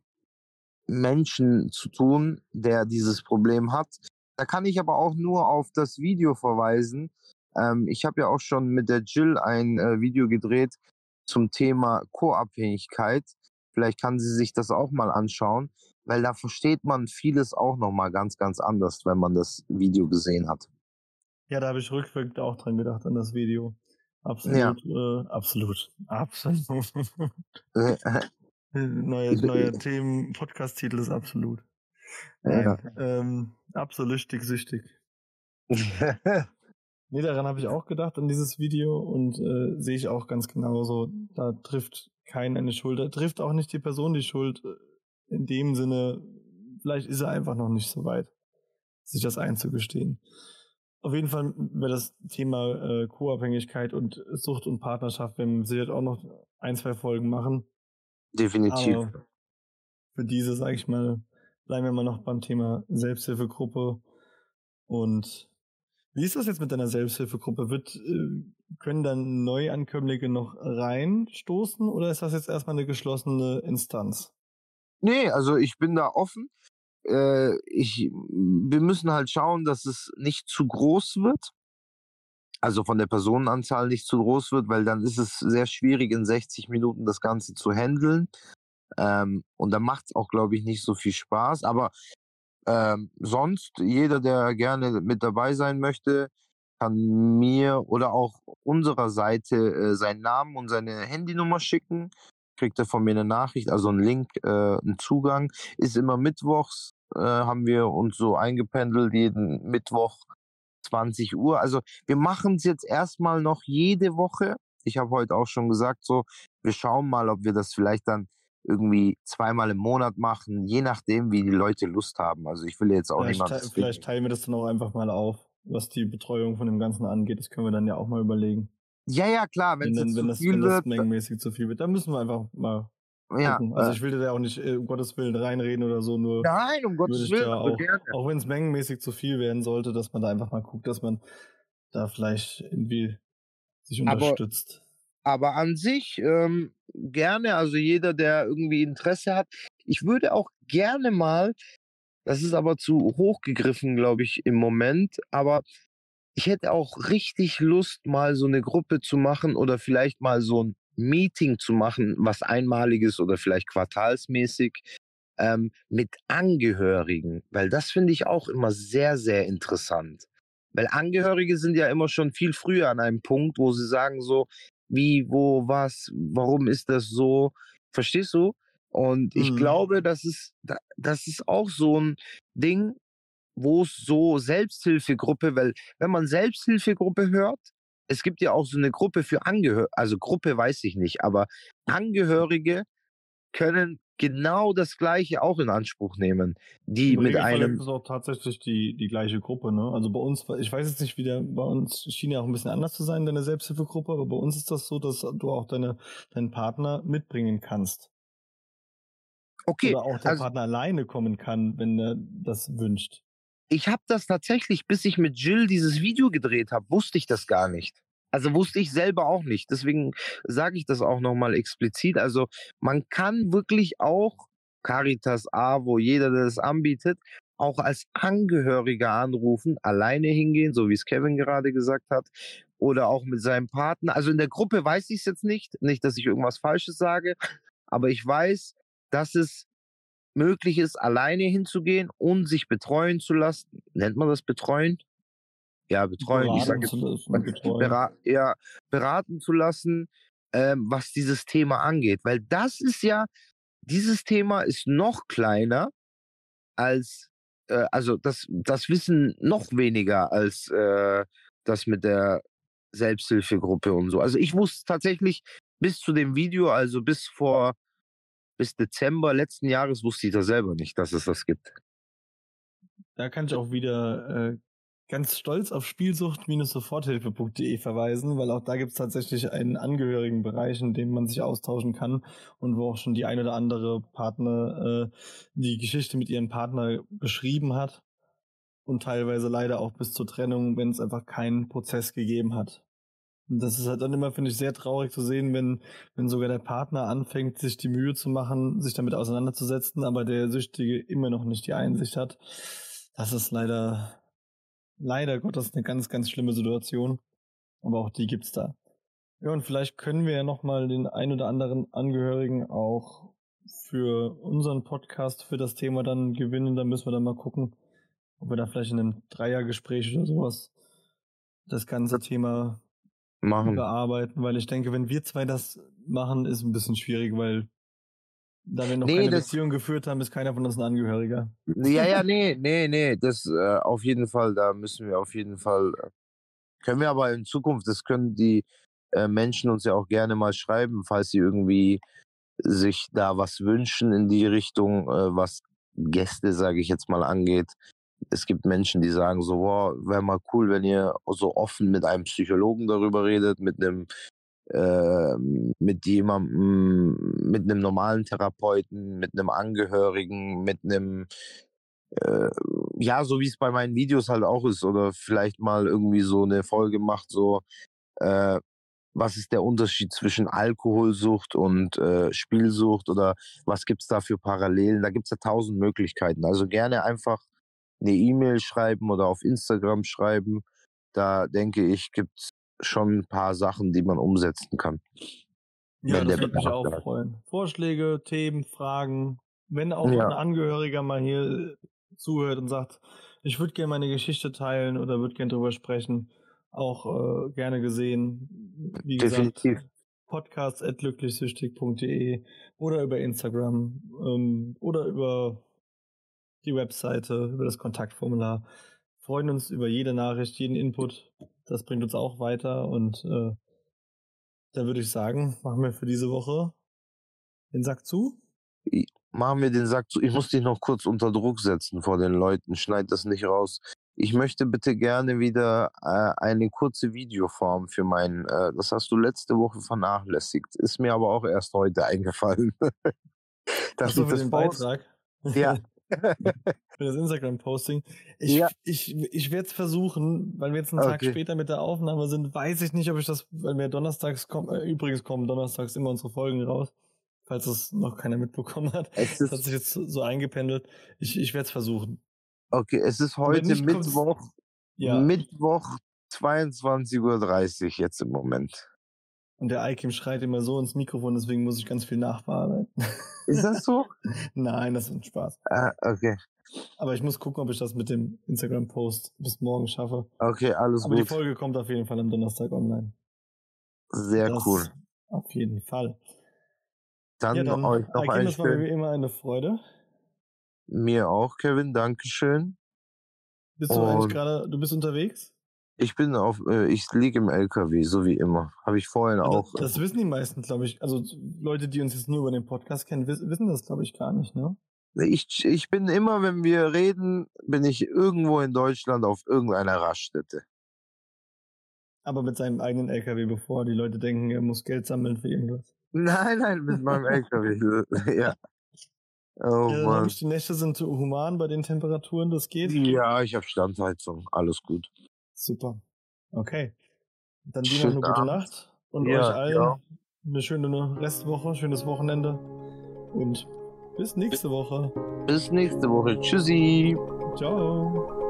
Menschen zu tun, der dieses Problem hat. Da kann ich aber auch nur auf das Video verweisen. Ähm, ich habe ja auch schon mit der Jill ein äh, Video gedreht zum Thema Co-Abhängigkeit. Vielleicht kann sie sich das auch mal anschauen, weil da versteht man vieles auch noch mal ganz, ganz anders, wenn man das Video gesehen hat. Ja, da habe ich rückwirkend auch dran gedacht an das Video. Absolut, äh, absolut, *laughs* absolut. *laughs* Äh, neuer neuer *laughs* Themen, Podcast-Titel ist absolut. Nein, ähm, absolutig süchtig. Nee, daran habe ich auch gedacht, an dieses Video und äh, sehe ich auch ganz genauso. Da trifft kein eine Schuld. Da trifft auch nicht die Person die Schuld. In dem Sinne, vielleicht ist er einfach noch nicht so weit, sich das einzugestehen. Auf jeden Fall wäre das Thema äh, Co-Abhängigkeit und Sucht und Partnerschaft, wenn wir sicher auch noch ein, zwei Folgen machen. Definitiv. Aber für diese, sage ich mal, bleiben wir mal noch beim Thema Selbsthilfegruppe. Und wie ist das jetzt mit deiner Selbsthilfegruppe? Wird, äh, können dann Neuankömmlinge noch reinstoßen oder ist das jetzt erstmal eine geschlossene Instanz? Nee, also ich bin da offen. Äh, ich, wir müssen halt schauen, dass es nicht zu groß wird. Also von der Personenanzahl nicht zu groß wird, weil dann ist es sehr schwierig, in 60 Minuten das Ganze zu handeln. Ähm, und dann macht es auch, glaube ich, nicht so viel Spaß. Aber ähm, sonst, jeder, der gerne mit dabei sein möchte, kann mir oder auch unserer Seite äh, seinen Namen und seine Handynummer schicken. Kriegt er von mir eine Nachricht, also einen Link, äh, einen Zugang. Ist immer mittwochs, äh, haben wir uns so eingependelt, jeden Mittwoch 20 Uhr. Also wir machen es jetzt erstmal noch jede Woche. Ich habe heute auch schon gesagt, so, wir schauen mal, ob wir das vielleicht dann irgendwie zweimal im Monat machen, je nachdem, wie die Leute Lust haben. Also ich will jetzt auch Vielleicht, niemanden te vielleicht teilen wir das dann auch einfach mal auf, was die Betreuung von dem Ganzen angeht. Das können wir dann ja auch mal überlegen. Ja, ja, klar, Wenn, wenn, zu das, viel wenn das wird, mengenmäßig zu viel wird, dann müssen wir einfach mal ja, gucken. Also äh, ich will dir da auch nicht äh, um Gottes Willen reinreden oder so, nur nein, um Gottes Willen, aber auch, auch wenn es mengenmäßig zu viel werden sollte, dass man da einfach mal guckt, dass man da vielleicht irgendwie sich Aber unterstützt. Aber an sich ähm, gerne, also jeder, der irgendwie Interesse hat. Ich würde auch gerne mal, das ist aber zu hoch gegriffen, glaube ich, im Moment, aber ich hätte auch richtig Lust, mal so eine Gruppe zu machen oder vielleicht mal so ein Meeting zu machen, was einmaliges oder vielleicht quartalsmäßig ähm, mit Angehörigen, weil das finde ich auch immer sehr, sehr interessant. Weil Angehörige sind ja immer schon viel früher an einem Punkt, wo sie sagen so, wie, wo, was, warum ist das so? Verstehst du? Und ich Mhm. glaube, das ist, da- das ist auch so ein Ding, wo es so Selbsthilfegruppe, weil wenn man Selbsthilfegruppe hört, es gibt ja auch so eine Gruppe für Angehörige, also Gruppe weiß ich nicht, aber Angehörige können genau das Gleiche auch in Anspruch nehmen, die Im mit einem ist es auch tatsächlich die, die gleiche Gruppe, ne? Also bei uns, ich weiß jetzt nicht, wie der, bei uns schien ja auch ein bisschen anders zu sein, deine Selbsthilfegruppe, aber bei uns ist das so, dass du auch deine, deinen Partner mitbringen kannst. Okay, Oder auch der also Partner alleine kommen kann, wenn er das wünscht. Ich habe das tatsächlich, bis ich mit Jill dieses Video gedreht habe, wusste ich das gar nicht. Also wusste ich selber auch nicht. Deswegen sage ich das auch nochmal explizit. Also man kann wirklich auch Caritas A, wo jeder das anbietet, auch als Angehöriger anrufen, alleine hingehen, so wie es Kevin gerade gesagt hat, oder auch mit seinem Partner. Also in der Gruppe weiß ich es jetzt nicht, nicht, dass ich irgendwas Falsches sage, aber ich weiß, dass es möglich ist, alleine hinzugehen und sich betreuen zu lassen. Nennt man das betreuen? Ja, betreuen. Ich sage Beraten jetzt zu lassen, betreuen. bera ja, beraten zu lassen, ähm, was dieses Thema angeht. Weil das ist ja, dieses Thema ist noch kleiner als, äh, also das, das Wissen noch weniger als äh, das mit der Selbsthilfegruppe und so. Also ich wusste tatsächlich bis zu dem Video, also bis vor, bis Dezember letzten Jahres wusste ich das selber nicht, dass es das gibt. Da kann ich auch wieder äh, ganz stolz auf Spielsucht-soforthilfe.de verweisen, weil auch da gibt es tatsächlich einen Angehörigenbereich, in dem man sich austauschen kann und wo auch schon die ein oder andere Partner äh, die Geschichte mit ihrem Partner beschrieben hat und teilweise leider auch bis zur Trennung, wenn es einfach keinen Prozess gegeben hat. Und das ist halt dann immer, finde ich, sehr traurig zu sehen, wenn, wenn sogar der Partner anfängt, sich die Mühe zu machen, sich damit auseinanderzusetzen, aber der Süchtige immer noch nicht die Einsicht hat. Das ist leider, leider Gottes eine ganz, ganz schlimme Situation. Aber auch die gibt's da. Ja, und vielleicht können wir ja nochmal den ein oder anderen Angehörigen auch für unseren Podcast für das Thema dann gewinnen. Da müssen wir dann mal gucken, ob wir da vielleicht in einem Dreiergespräch oder sowas das ganze Thema Machen. überarbeiten, weil ich denke, wenn wir zwei das machen, ist ein bisschen schwierig, weil da wir noch Nee, keine das- Beziehung geführt haben, ist keiner von uns ein Angehöriger. Ja, ja, *laughs* nee, nee, nee, das äh, auf jeden Fall, da müssen wir auf jeden Fall, äh, können wir aber in Zukunft, das können die äh, Menschen uns ja auch gerne mal schreiben, falls sie irgendwie sich da was wünschen in die Richtung, äh, was Gäste, sage ich jetzt mal, angeht. Es gibt Menschen, die sagen so, wow, wäre mal cool, wenn ihr so offen mit einem Psychologen darüber redet, mit einem äh, mit jemandem, mit einem normalen Therapeuten, mit einem Angehörigen, mit einem äh, ja, so wie es bei meinen Videos halt auch ist, oder vielleicht mal irgendwie so eine Folge macht, so äh, was ist der Unterschied zwischen Alkoholsucht und äh, Spielsucht oder was gibt's da für Parallelen? Da gibt's ja tausend Möglichkeiten. Also gerne einfach eine E-Mail schreiben oder auf Instagram schreiben. Da denke ich, gibt's schon ein paar Sachen, die man umsetzen kann. Ja, das würde mich auch ist. freuen. Vorschläge, Themen, Fragen. Wenn auch Ja. ein Angehöriger mal hier zuhört und sagt, ich würde gerne meine Geschichte teilen oder würde gerne drüber sprechen, auch äh, gerne gesehen. Wie Definitiv. gesagt, podcast.glücklichsüchtig.de oder über Instagram ähm, oder über die Webseite, über das Kontaktformular. Freuen uns über jede Nachricht, jeden Input. Das bringt uns auch weiter und äh, da würde ich sagen, machen wir für diese Woche den Sack zu. Machen wir den Sack zu. Ich muss dich noch kurz unter Druck setzen vor den Leuten. Schneid das nicht raus. Ich möchte bitte gerne wieder äh, eine kurze Videoform für mein, äh, das hast du letzte Woche vernachlässigt. Ist mir aber auch erst heute eingefallen. *laughs* dass Achso, ich das den Beitrag. Ja. *laughs* *laughs* *laughs* für das Instagram-Posting. Ich, Ja. ich, ich werde es versuchen, weil wir jetzt einen Tag Okay. später mit der Aufnahme sind, weiß ich nicht, ob ich das, weil wir donnerstags kommen, äh, übrigens kommen donnerstags immer unsere Folgen raus, falls es noch keiner mitbekommen hat. Es Das hat sich jetzt so eingependelt. Ich, ich werde es versuchen. okay, es ist heute Mittwoch, Ja. Mittwoch 22.30 Uhr jetzt im Moment. Und der Ikim schreit immer so ins Mikrofon, deswegen muss ich ganz viel nachbearbeiten. Ist das so? *laughs* Nein, das ist ein Spaß. ah, okay. Aber ich muss gucken, ob ich das mit dem Instagram-Post bis morgen schaffe. Okay, alles Aber die gut. Folge kommt auf jeden Fall am Donnerstag online. Sehr Das cool. Auf jeden Fall. Dann, ja, dann, euch noch einen das war mir immer eine Freude. mir auch, Kevin, Dankeschön. Bist du eigentlich Und- gerade, du bist unterwegs? Ich bin auf, äh, ich liege im LKW, so wie immer. Habe ich vorhin Ja, auch. Das, das wissen die meisten, glaube ich. Also Leute, die uns jetzt nur über den Podcast kennen, wissen, das, glaube ich, gar nicht, ne? Ich, ich bin immer, wenn wir reden, bin ich irgendwo in Deutschland auf irgendeiner Raststätte. Aber mit seinem eigenen LKW, bevor die Leute denken, er muss Geld sammeln für irgendwas. *laughs* Nein, nein, mit meinem *laughs* LKW. *laughs* ja. Oh ja, Mann. die Nächte sind human bei den Temperaturen, das geht. Ja, ich habe Standheizung. Alles gut. Super. Okay. Dann dir noch eine gute. Nacht und Ja, euch allen ja. eine schöne Restwoche, schönes Wochenende und bis nächste Woche. Bis nächste Woche. Tschüssi. Ciao.